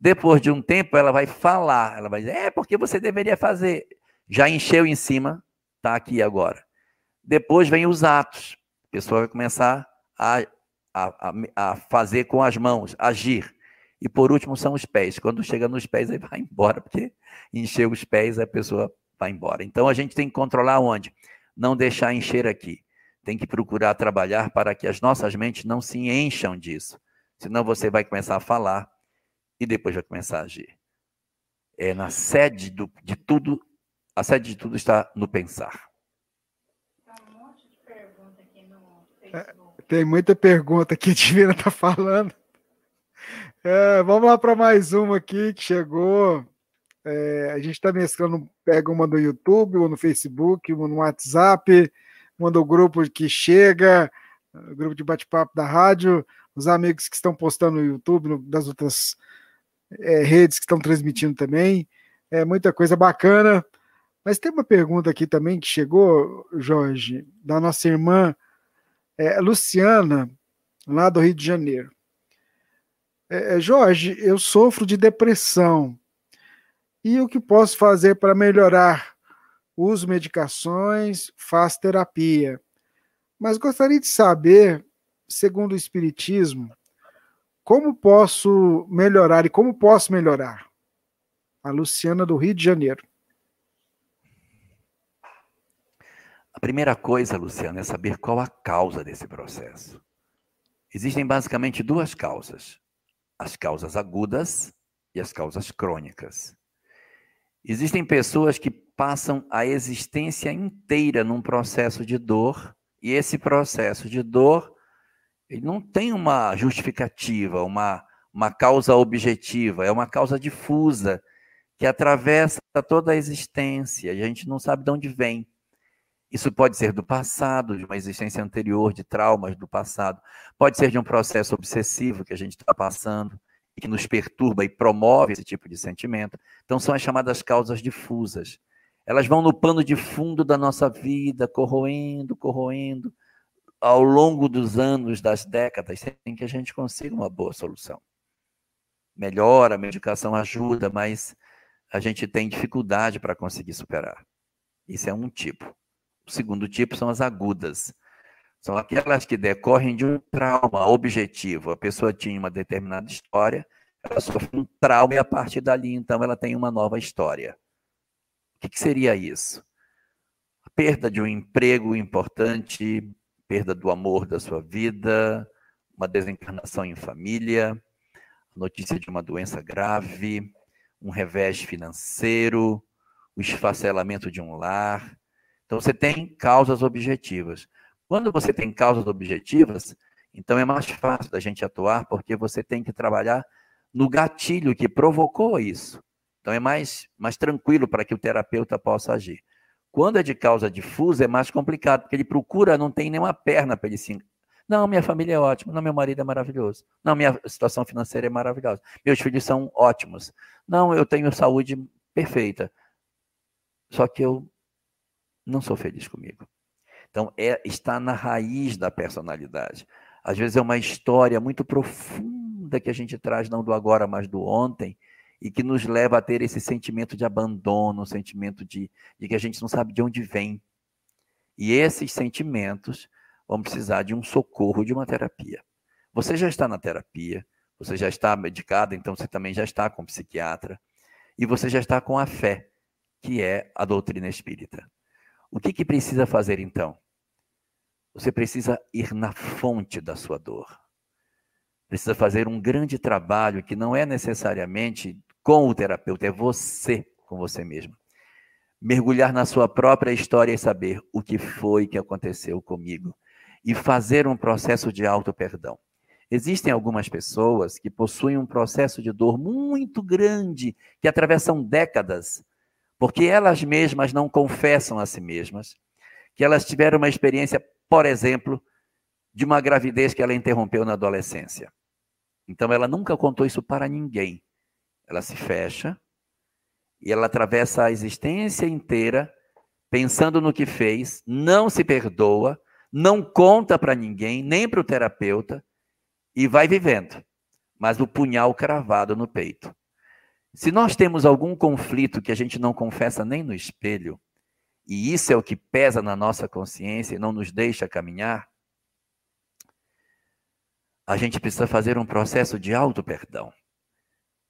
B: Depois de um tempo, ela vai falar. Ela vai dizer, é porque você deveria fazer. Já encheu em cima, está aqui agora. Depois vem os atos. A pessoa vai começar a, a, a, a fazer com as mãos, agir. E por último são os pés. Quando chega nos pés, aí vai embora, porque encher os pés, a pessoa vai embora. Então a gente tem que controlar onde? Não deixar encher aqui. Tem que procurar trabalhar para que as nossas mentes não se encham disso. Senão você vai começar a falar e depois vai começar a agir. É na sede do, de tudo, a sede de tudo está no pensar.
A: É, tem muita pergunta aqui, a Divina está falando. É, vamos lá para mais uma aqui que chegou. É, a gente está mesclando, pega uma do YouTube, uma no Facebook, uma no WhatsApp, uma do grupo que chega, grupo de bate-papo da rádio, os amigos que estão postando no YouTube, no, das outras é, redes que estão transmitindo também. É muita coisa bacana. Mas tem uma pergunta aqui também que chegou, Jorge, da nossa irmã é, Luciana, lá do Rio de Janeiro. É, é, Jorge, eu sofro de depressão. E o que posso fazer para melhorar? Uso medicações, faço terapia. Mas gostaria de saber, segundo o Espiritismo, como posso melhorar e como posso melhorar? A Luciana do Rio de Janeiro.
B: A primeira coisa, Luciana, é saber qual a causa desse processo. Existem basicamente duas causas as causas agudas e as causas crônicas. Existem pessoas que passam a existência inteira num processo de dor, e esse processo de dor ele não tem uma justificativa, uma, uma causa objetiva, é uma causa difusa que atravessa toda a existência, a gente não sabe de onde vem. Isso pode ser do passado, de uma existência anterior, de traumas do passado. Pode ser de um processo obsessivo que a gente está passando e que nos perturba e promove esse tipo de sentimento. Então, são as chamadas causas difusas. Elas vão no pano de fundo da nossa vida, corroendo, corroendo, ao longo dos anos, das décadas, sem que a gente consiga uma boa solução. Melhora, a medicação ajuda, mas a gente tem dificuldade para conseguir superar. Isso é um tipo. O segundo tipo são as agudas. São aquelas que decorrem de um trauma objetivo. A pessoa tinha uma determinada história, ela sofreu um trauma e a partir dali, então, ela tem uma nova história. O que, seria isso? A perda de um emprego importante, perda do amor da sua vida, uma desencarnação em família, notícia de uma doença grave, um revés financeiro, o esfacelamento de um lar, então você tem causas objetivas. Quando você tem causas objetivas, então é mais fácil da gente atuar, porque você tem que trabalhar no gatilho que provocou isso. Então é mais, mais tranquilo para que o terapeuta possa agir. Quando é de causa difusa, é mais complicado, porque ele procura, não tem nenhuma perna para ele se. Não, minha família é ótima. Não, meu marido é maravilhoso. Não, minha situação financeira é maravilhosa. Meus filhos são ótimos. Não, eu tenho saúde perfeita. Só que eu não sou feliz comigo. Então, é, está na raiz da personalidade. Às vezes é uma história muito profunda que a gente traz, não do agora, mas do ontem, e que nos leva a ter esse sentimento de abandono, um sentimento de, de que a gente não sabe de onde vem. E esses sentimentos vão precisar de um socorro, de uma terapia. Você já está na terapia, você já está medicado, então você também já está com psiquiatra, e você já está com a fé, que é a doutrina espírita. O que, que precisa fazer então? Você precisa ir na fonte da sua dor. Precisa fazer um grande trabalho que não é necessariamente com o terapeuta, é você com você mesmo. Mergulhar na sua própria história e saber o que foi que aconteceu comigo. E fazer um processo de auto-perdão. Existem algumas pessoas que possuem um processo de dor muito grande, que atravessam décadas, porque elas mesmas não confessam a si mesmas, que elas tiveram uma experiência, por exemplo, de uma gravidez que ela interrompeu na adolescência. Então ela nunca contou isso para ninguém. Ela se fecha e ela atravessa a existência inteira pensando no que fez, não se perdoa, não conta para ninguém, nem para o terapeuta, e vai vivendo, mas o punhal cravado no peito. Se nós temos algum conflito que a gente não confessa nem no espelho, e isso é o que pesa na nossa consciência e não nos deixa caminhar, a gente precisa fazer um processo de auto-perdão.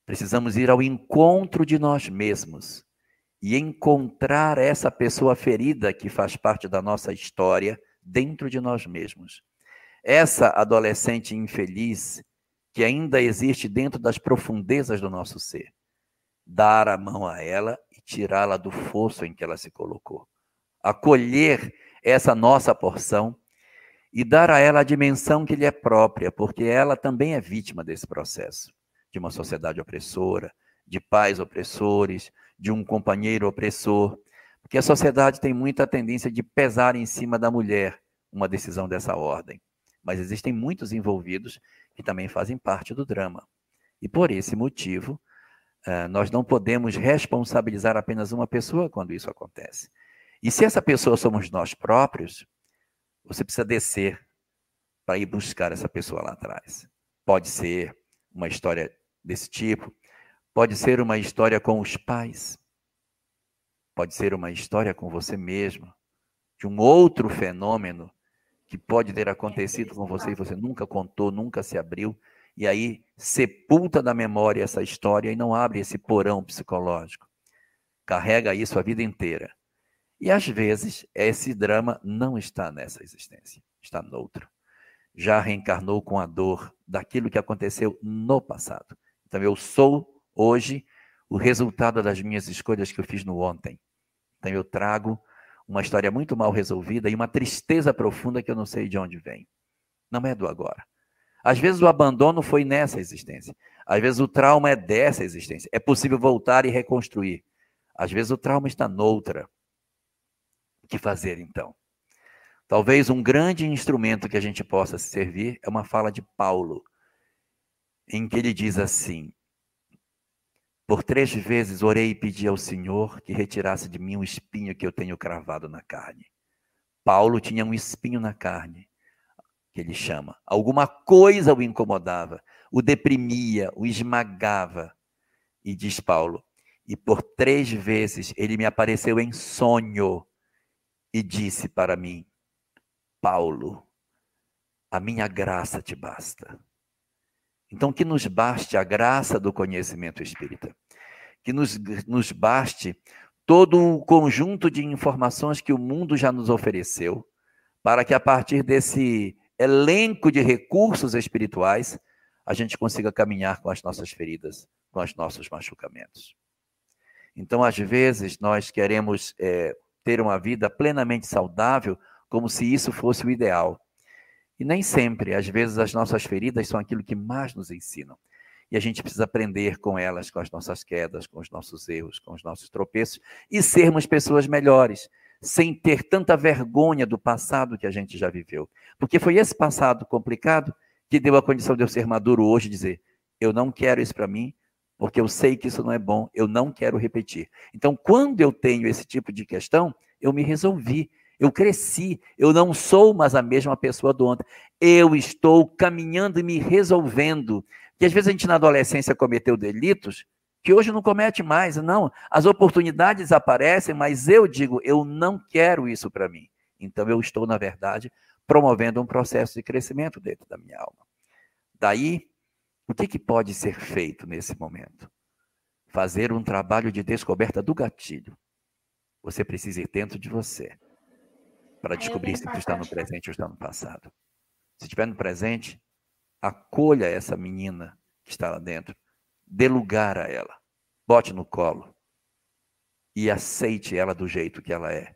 B: Precisamos ir ao encontro de nós mesmos e encontrar essa pessoa ferida que faz parte da nossa história dentro de nós mesmos. Essa adolescente infeliz que ainda existe dentro das profundezas do nosso ser. Dar a mão a ela e tirá-la do fosso em que ela se colocou. Acolher essa nossa porção e dar a ela a dimensão que lhe é própria, porque ela também é vítima desse processo de uma sociedade opressora, de pais opressores, de um companheiro opressor, porque a sociedade tem muita tendência de pesar em cima da mulher uma decisão dessa ordem. Mas existem muitos envolvidos que também fazem parte do drama. E por esse motivo, eh, nós não podemos responsabilizar apenas uma pessoa quando isso acontece. E se essa pessoa somos nós próprios, você precisa descer para ir buscar essa pessoa lá atrás. Pode ser uma história desse tipo. Pode ser uma história com os pais. Pode ser uma história com você mesmo, de um outro fenômeno que pode ter acontecido com você e você nunca contou, nunca se abriu, e aí sepulta da memória essa história e não abre esse porão psicológico. Carrega isso a vida inteira. E às vezes esse drama não está nessa existência, está noutra. Já reencarnou com a dor daquilo que aconteceu no passado. Então, eu sou hoje o resultado das minhas escolhas que eu fiz no ontem. Então, eu trago uma história muito mal resolvida e uma tristeza profunda que eu não sei de onde vem. Não é do agora. Às vezes o abandono foi nessa existência. Às vezes o trauma é dessa existência. É possível voltar e reconstruir. Às vezes o trauma está noutra. O que fazer então? Talvez um grande instrumento que a gente possa servir é uma fala de Paulo em que ele diz assim: Por três vezes orei e pedi ao Senhor que retirasse de mim o espinho que eu tenho cravado na carne. Paulo tinha um espinho na carne, que ele chama. Alguma coisa o incomodava, o deprimia, o esmagava. E diz Paulo: E por três vezes ele me apareceu em sonho e disse para mim: Paulo, a minha graça te basta então, que nos baste a graça do conhecimento espírita, que nos, nos baste todo o conjunto de informações que o mundo já nos ofereceu, para que a partir desse elenco de recursos espirituais, a gente consiga caminhar com as nossas feridas, com os nossos machucamentos. Então, às vezes, nós queremos é, ter uma vida plenamente saudável, como se isso fosse o ideal. E nem sempre, às vezes, as nossas feridas são aquilo que mais nos ensinam. E a gente precisa aprender com elas, com as nossas quedas, com os nossos erros, com os nossos tropeços e sermos pessoas melhores, sem ter tanta vergonha do passado que a gente já viveu. Porque foi esse passado complicado que deu a condição de eu ser maduro hoje e dizer: eu não quero isso para mim, porque eu sei que isso não é bom, eu não quero repetir. Então, quando eu tenho esse tipo de questão, eu me resolvi, eu cresci, eu não sou mais a mesma pessoa do ontem. Eu estou caminhando e me resolvendo. Que às vezes a gente na adolescência cometeu delitos que hoje não comete mais. Não, as oportunidades aparecem, mas eu digo, eu não quero isso para mim. Então eu estou, na verdade, promovendo um processo de crescimento dentro da minha alma. Daí, o que, que pode ser feito nesse momento? Fazer um trabalho de descoberta do gatilho. Você precisa ir dentro de você para descobrir se tu está no presente ou está no passado. Se estiver no presente, acolha essa menina que está lá dentro, dê lugar a ela, bote no colo e aceite ela do jeito que ela é.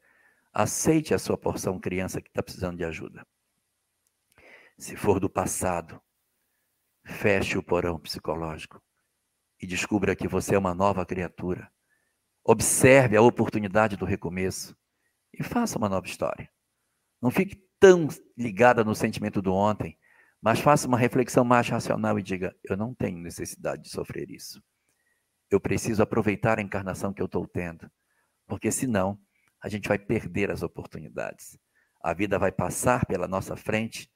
B: Aceite a sua porção criança que está precisando de ajuda. Se for do passado, Feche o porão psicológico e descubra que você é uma nova criatura. Observe a oportunidade do recomeço e faça uma nova história. Não fique tão ligada no sentimento do ontem, mas faça uma reflexão mais racional e diga: eu não tenho necessidade de sofrer isso. Eu preciso aproveitar a encarnação que eu estou tendo, porque senão a gente vai perder as oportunidades. A vida vai passar pela nossa frente,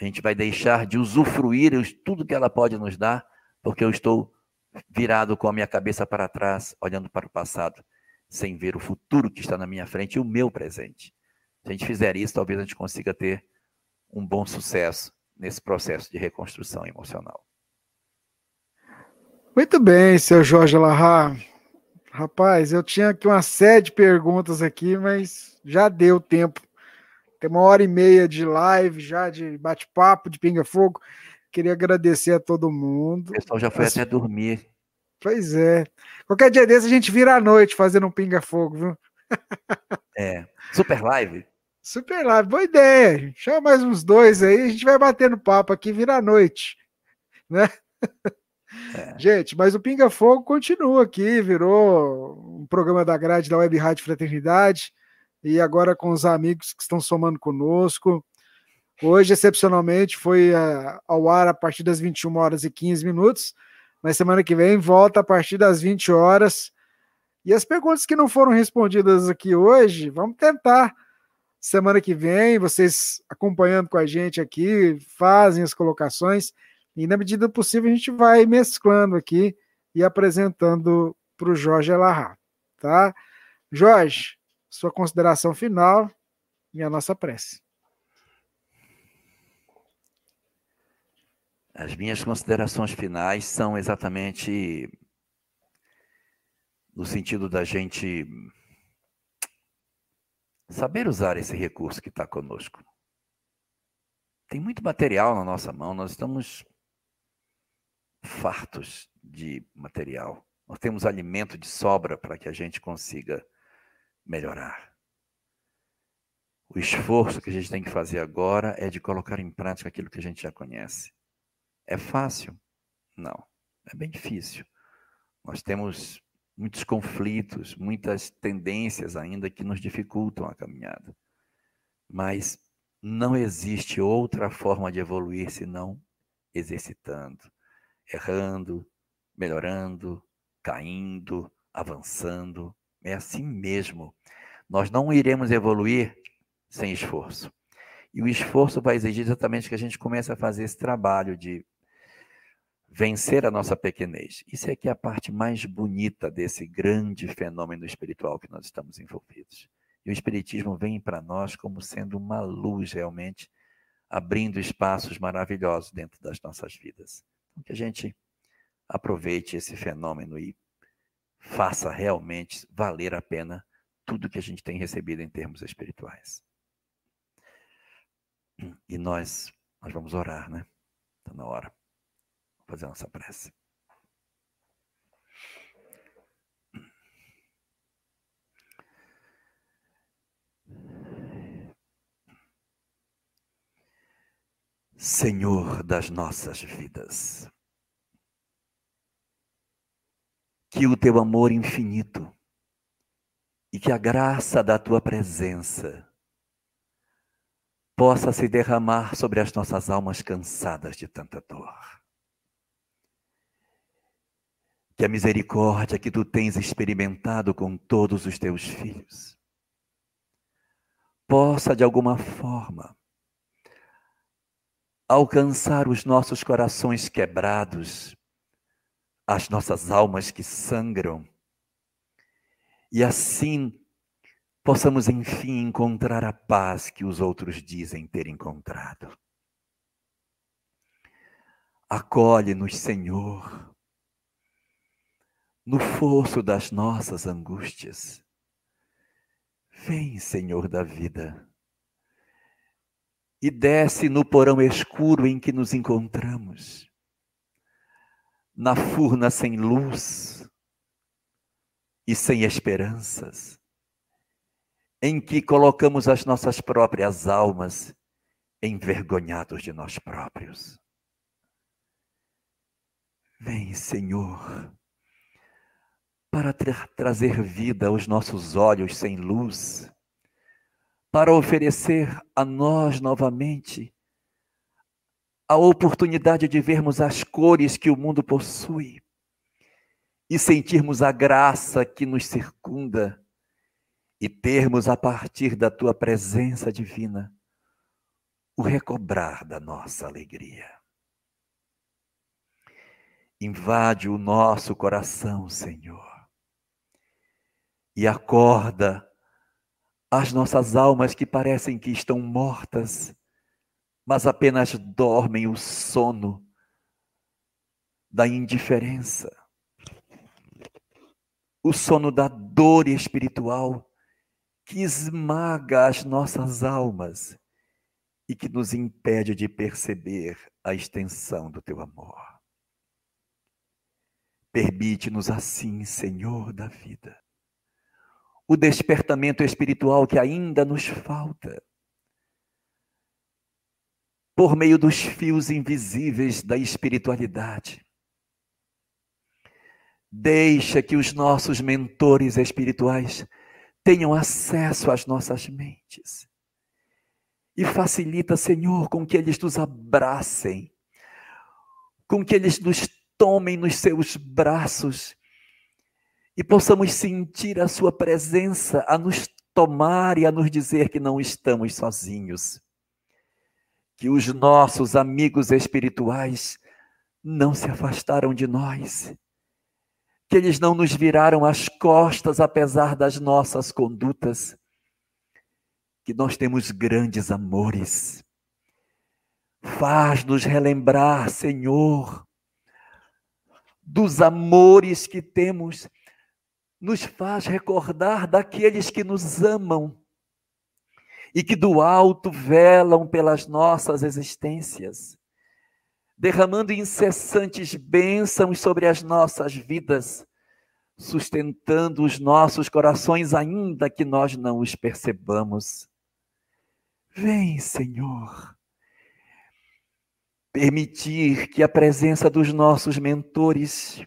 B: a gente vai deixar de usufruir tudo que ela pode nos dar, porque eu estou virado com a minha cabeça para trás, olhando para o passado, sem ver o futuro que está na minha frente e o meu presente. Se a gente fizer isso, talvez a gente consiga ter um bom sucesso nesse processo de reconstrução emocional.
A: Muito bem, seu Jorge Larra. Rapaz, eu tinha aqui uma série de perguntas aqui, mas já deu tempo. Tem uma hora e meia de live, já de bate-papo, de pinga-fogo. Queria agradecer a todo mundo. O
B: pessoal já foi As... até dormir.
A: Pois é. Qualquer dia desse a gente vira à noite fazendo um pinga-fogo, viu?
B: É. Super live?
A: Super live, boa ideia. Chama mais uns dois aí, a gente vai batendo papo aqui, vira à noite. Né? É. Gente, mas o Pinga Fogo continua aqui, virou um programa da grade da Web Rádio Fraternidade, e agora com os amigos que estão somando conosco. Hoje, excepcionalmente, foi uh, ao ar a partir das 21 horas e 15 minutos, mas semana que vem volta a partir das 20 horas. E as perguntas que não foram respondidas aqui hoje, vamos tentar semana que vem, vocês acompanhando com a gente aqui, fazem as colocações. E na medida possível a gente vai mesclando aqui e apresentando para o Jorge Elarra, tá? Jorge, sua consideração final e a nossa prece.
B: As minhas considerações finais são exatamente no sentido da gente saber usar esse recurso que está conosco. Tem muito material na nossa mão, nós estamos fartos de material. Nós temos alimento de sobra para que a gente consiga melhorar. O esforço que a gente tem que fazer agora é de colocar em prática aquilo que a gente já conhece. É fácil? Não. É bem difícil. Nós temos muitos conflitos, muitas tendências ainda que nos dificultam a caminhada. Mas não existe outra forma de evoluir senão exercitando, errando, melhorando, caindo, avançando. É assim mesmo. Nós não iremos evoluir sem esforço. E o esforço vai exigir exatamente que a gente comece a fazer esse trabalho de vencer a nossa pequenez. Isso é que é a parte mais bonita desse grande fenômeno espiritual que nós estamos envolvidos. E o Espiritismo vem para nós como sendo uma luz realmente, abrindo espaços maravilhosos dentro das nossas vidas. Então, que a gente aproveite esse fenômeno e faça realmente valer a pena tudo que a gente tem recebido em termos espirituais. E nós, nós vamos orar, né? Está na hora. Fazer nossa prece. Senhor das nossas vidas. Que o teu amor infinito e que a graça da tua presença possa se derramar sobre as nossas almas cansadas de tanta dor. Que a misericórdia que tu tens experimentado com todos os teus filhos possa, de alguma forma, alcançar os nossos corações quebrados, as nossas almas que sangram, e assim possamos enfim encontrar a paz que os outros dizem ter encontrado. Acolhe-nos, Senhor, no fosso das nossas angústias. Vem, Senhor da vida e desce no porão escuro em que nos encontramos, na furna sem luz e sem esperanças, em que colocamos as nossas próprias almas envergonhados de nós próprios. Vem, Senhor, para tra trazer vida aos nossos olhos sem luz, para oferecer a nós novamente a oportunidade de vermos as cores que o mundo possui e sentirmos a graça que nos circunda e termos a partir da tua presença divina o recobrar da nossa alegria. Invade o nosso coração, Senhor, e acorda. As nossas almas que parecem que estão mortas, mas apenas dormem o sono da indiferença, o sono da dor espiritual que esmaga as nossas almas e que nos impede de perceber a extensão do teu amor. Permite-nos assim, Senhor da vida, o despertamento espiritual que ainda nos falta, por meio dos fios invisíveis da espiritualidade. Deixa que os nossos mentores espirituais tenham acesso às nossas mentes. E facilita, Senhor, com que eles nos abracem, com que eles nos tomem nos seus braços e possamos sentir a Sua presença a nos tomar e a nos dizer que não estamos sozinhos. Que os nossos amigos espirituais não se afastaram de nós, que eles não nos viraram as costas apesar das nossas condutas, que nós temos grandes amores. Faz-nos relembrar, Senhor, dos amores que temos nos faz recordar daqueles que nos amam e que do alto velam pelas nossas existências, derramando incessantes bênçãos sobre as nossas vidas, sustentando os nossos corações, ainda que nós não os percebamos. Vem, Senhor, permitir que a presença dos nossos mentores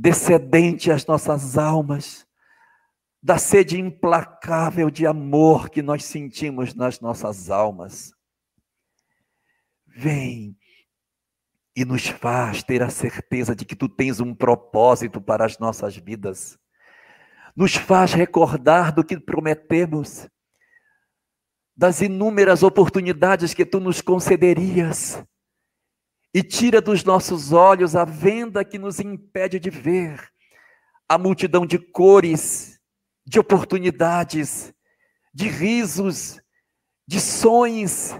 B: descendente às nossas almas, da sede implacável de amor que nós sentimos nas nossas almas. Vem e nos faz ter a certeza de que tu tens um propósito para as nossas vidas. Nos faz recordar do que prometemos, das inúmeras oportunidades que tu nos concederias e tira dos nossos olhos a venda que nos impede de ver a multidão de cores, de oportunidades, de risos, de sonhos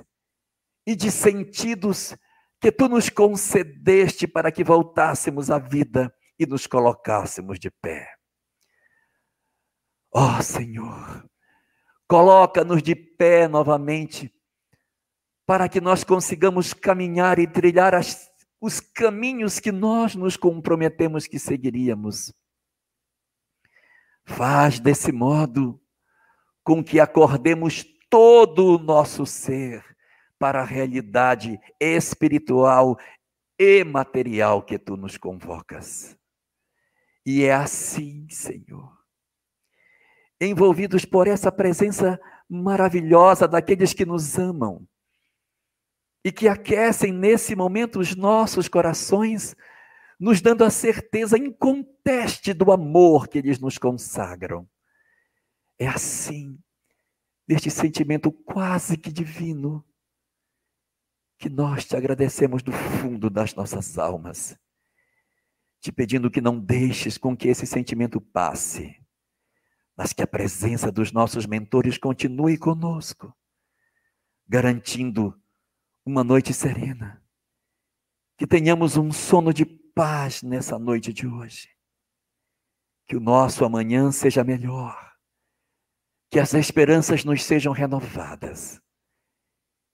B: e de sentidos que tu nos concedeste para que voltássemos à vida e nos colocássemos de pé. Ó oh, Senhor, coloca-nos de pé novamente para que nós consigamos caminhar e trilhar as, os caminhos que nós nos comprometemos que seguiríamos. Faz desse modo com que acordemos todo o nosso ser para a realidade espiritual e material que tu nos convocas. E é assim, Senhor, envolvidos por essa presença maravilhosa daqueles que nos amam, e que aquecem nesse momento os nossos corações, nos dando a certeza inconteste do amor que eles nos consagram. É assim, neste sentimento quase que divino, que nós te agradecemos do fundo das nossas almas, te pedindo que não deixes com que esse sentimento passe, mas que a presença dos nossos mentores continue conosco, garantindo uma noite serena. Que tenhamos um sono de paz nessa noite de hoje. Que o nosso amanhã seja melhor. Que as esperanças nos sejam renovadas.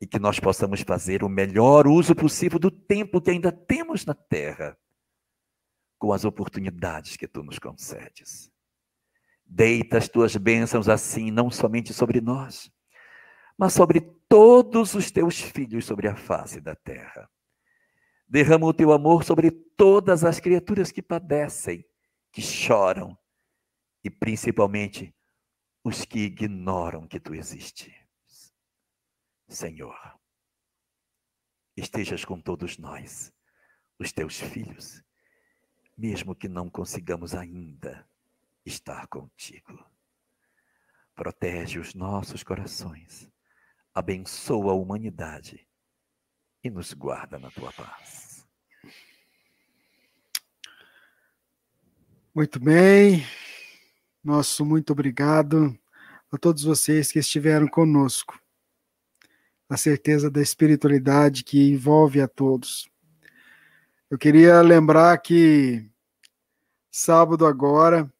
B: E que nós possamos fazer o melhor uso possível do tempo que ainda temos na terra, com as oportunidades que tu nos concedes. Deita as tuas bênçãos assim, não somente sobre nós, mas sobre todos os teus filhos sobre a face da terra. Derrama o teu amor sobre todas as criaturas que padecem, que choram e principalmente os que ignoram que tu existes. Senhor, estejas com todos nós, os teus filhos, mesmo que não consigamos ainda estar contigo. Protege os nossos corações, abençoa a humanidade e nos guarda na tua paz.
A: Muito bem, nosso muito obrigado a todos vocês que estiveram conosco. A certeza da espiritualidade que envolve a todos. Eu queria lembrar que sábado agora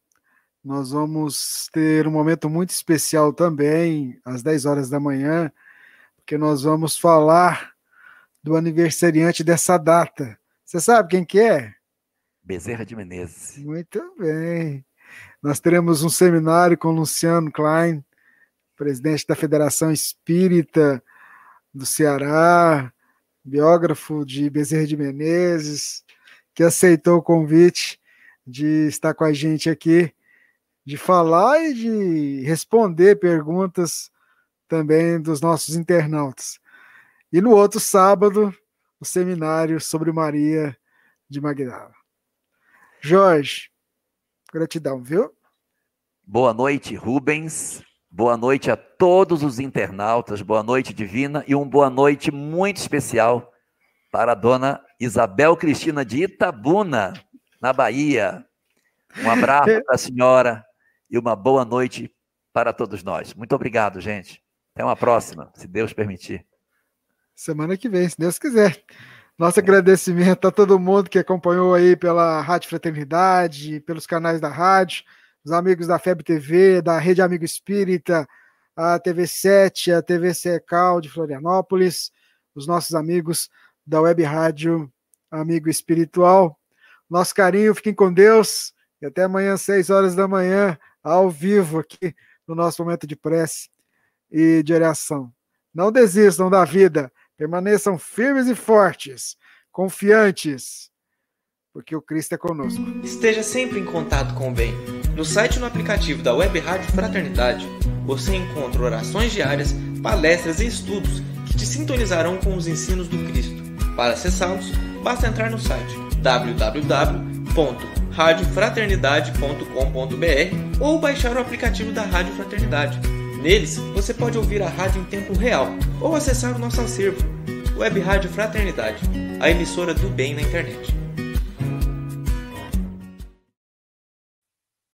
A: nós vamos ter um momento muito especial também, às 10 horas da manhã, porque nós vamos falar do aniversariante dessa data. Você sabe quem que é?
B: Bezerra de Menezes.
A: Muito bem. Nós teremos um seminário com Luciano Klein, presidente da Federação Espírita do Ceará, biógrafo de Bezerra de Menezes, que aceitou o convite de estar com a gente aqui, de falar e de responder perguntas também dos nossos internautas. E no outro sábado, o seminário sobre Maria de Magdala. Jorge, gratidão, viu?
B: Boa noite, Rubens. Boa noite a todos os internautas. Boa noite, Divina. E uma boa noite muito especial para a dona Isabel Cristina de Itabuna, na Bahia. Um abraço para a senhora e uma boa noite para todos nós. Muito obrigado, gente. Até uma próxima, se Deus permitir.
A: Semana que vem, se Deus quiser. Nosso agradecimento a todo mundo que acompanhou aí pela Rádio Fraternidade, pelos canais da rádio os amigos da FEB TV, da Rede Amigo Espírita, a TV7, a TV Secal de Florianópolis, os nossos amigos da Web Rádio Amigo Espiritual. Nosso carinho, fiquem com Deus e até amanhã, 6 horas da manhã, ao vivo aqui no nosso momento de prece e de oração. Não desistam da vida, permaneçam firmes e fortes, confiantes, porque o Cristo é conosco.
C: Esteja sempre em contato com o bem. No site e no aplicativo da Web Rádio Fraternidade, você encontra orações diárias, palestras e estudos que te sintonizarão com os ensinos do Cristo. Para acessá-los, basta entrar no site www.radiofraternidade.com.br ou baixar o aplicativo da Rádio Fraternidade. Neles, você pode ouvir a rádio em tempo real ou acessar o nosso acervo, Web Rádio Fraternidade, a emissora do bem na internet.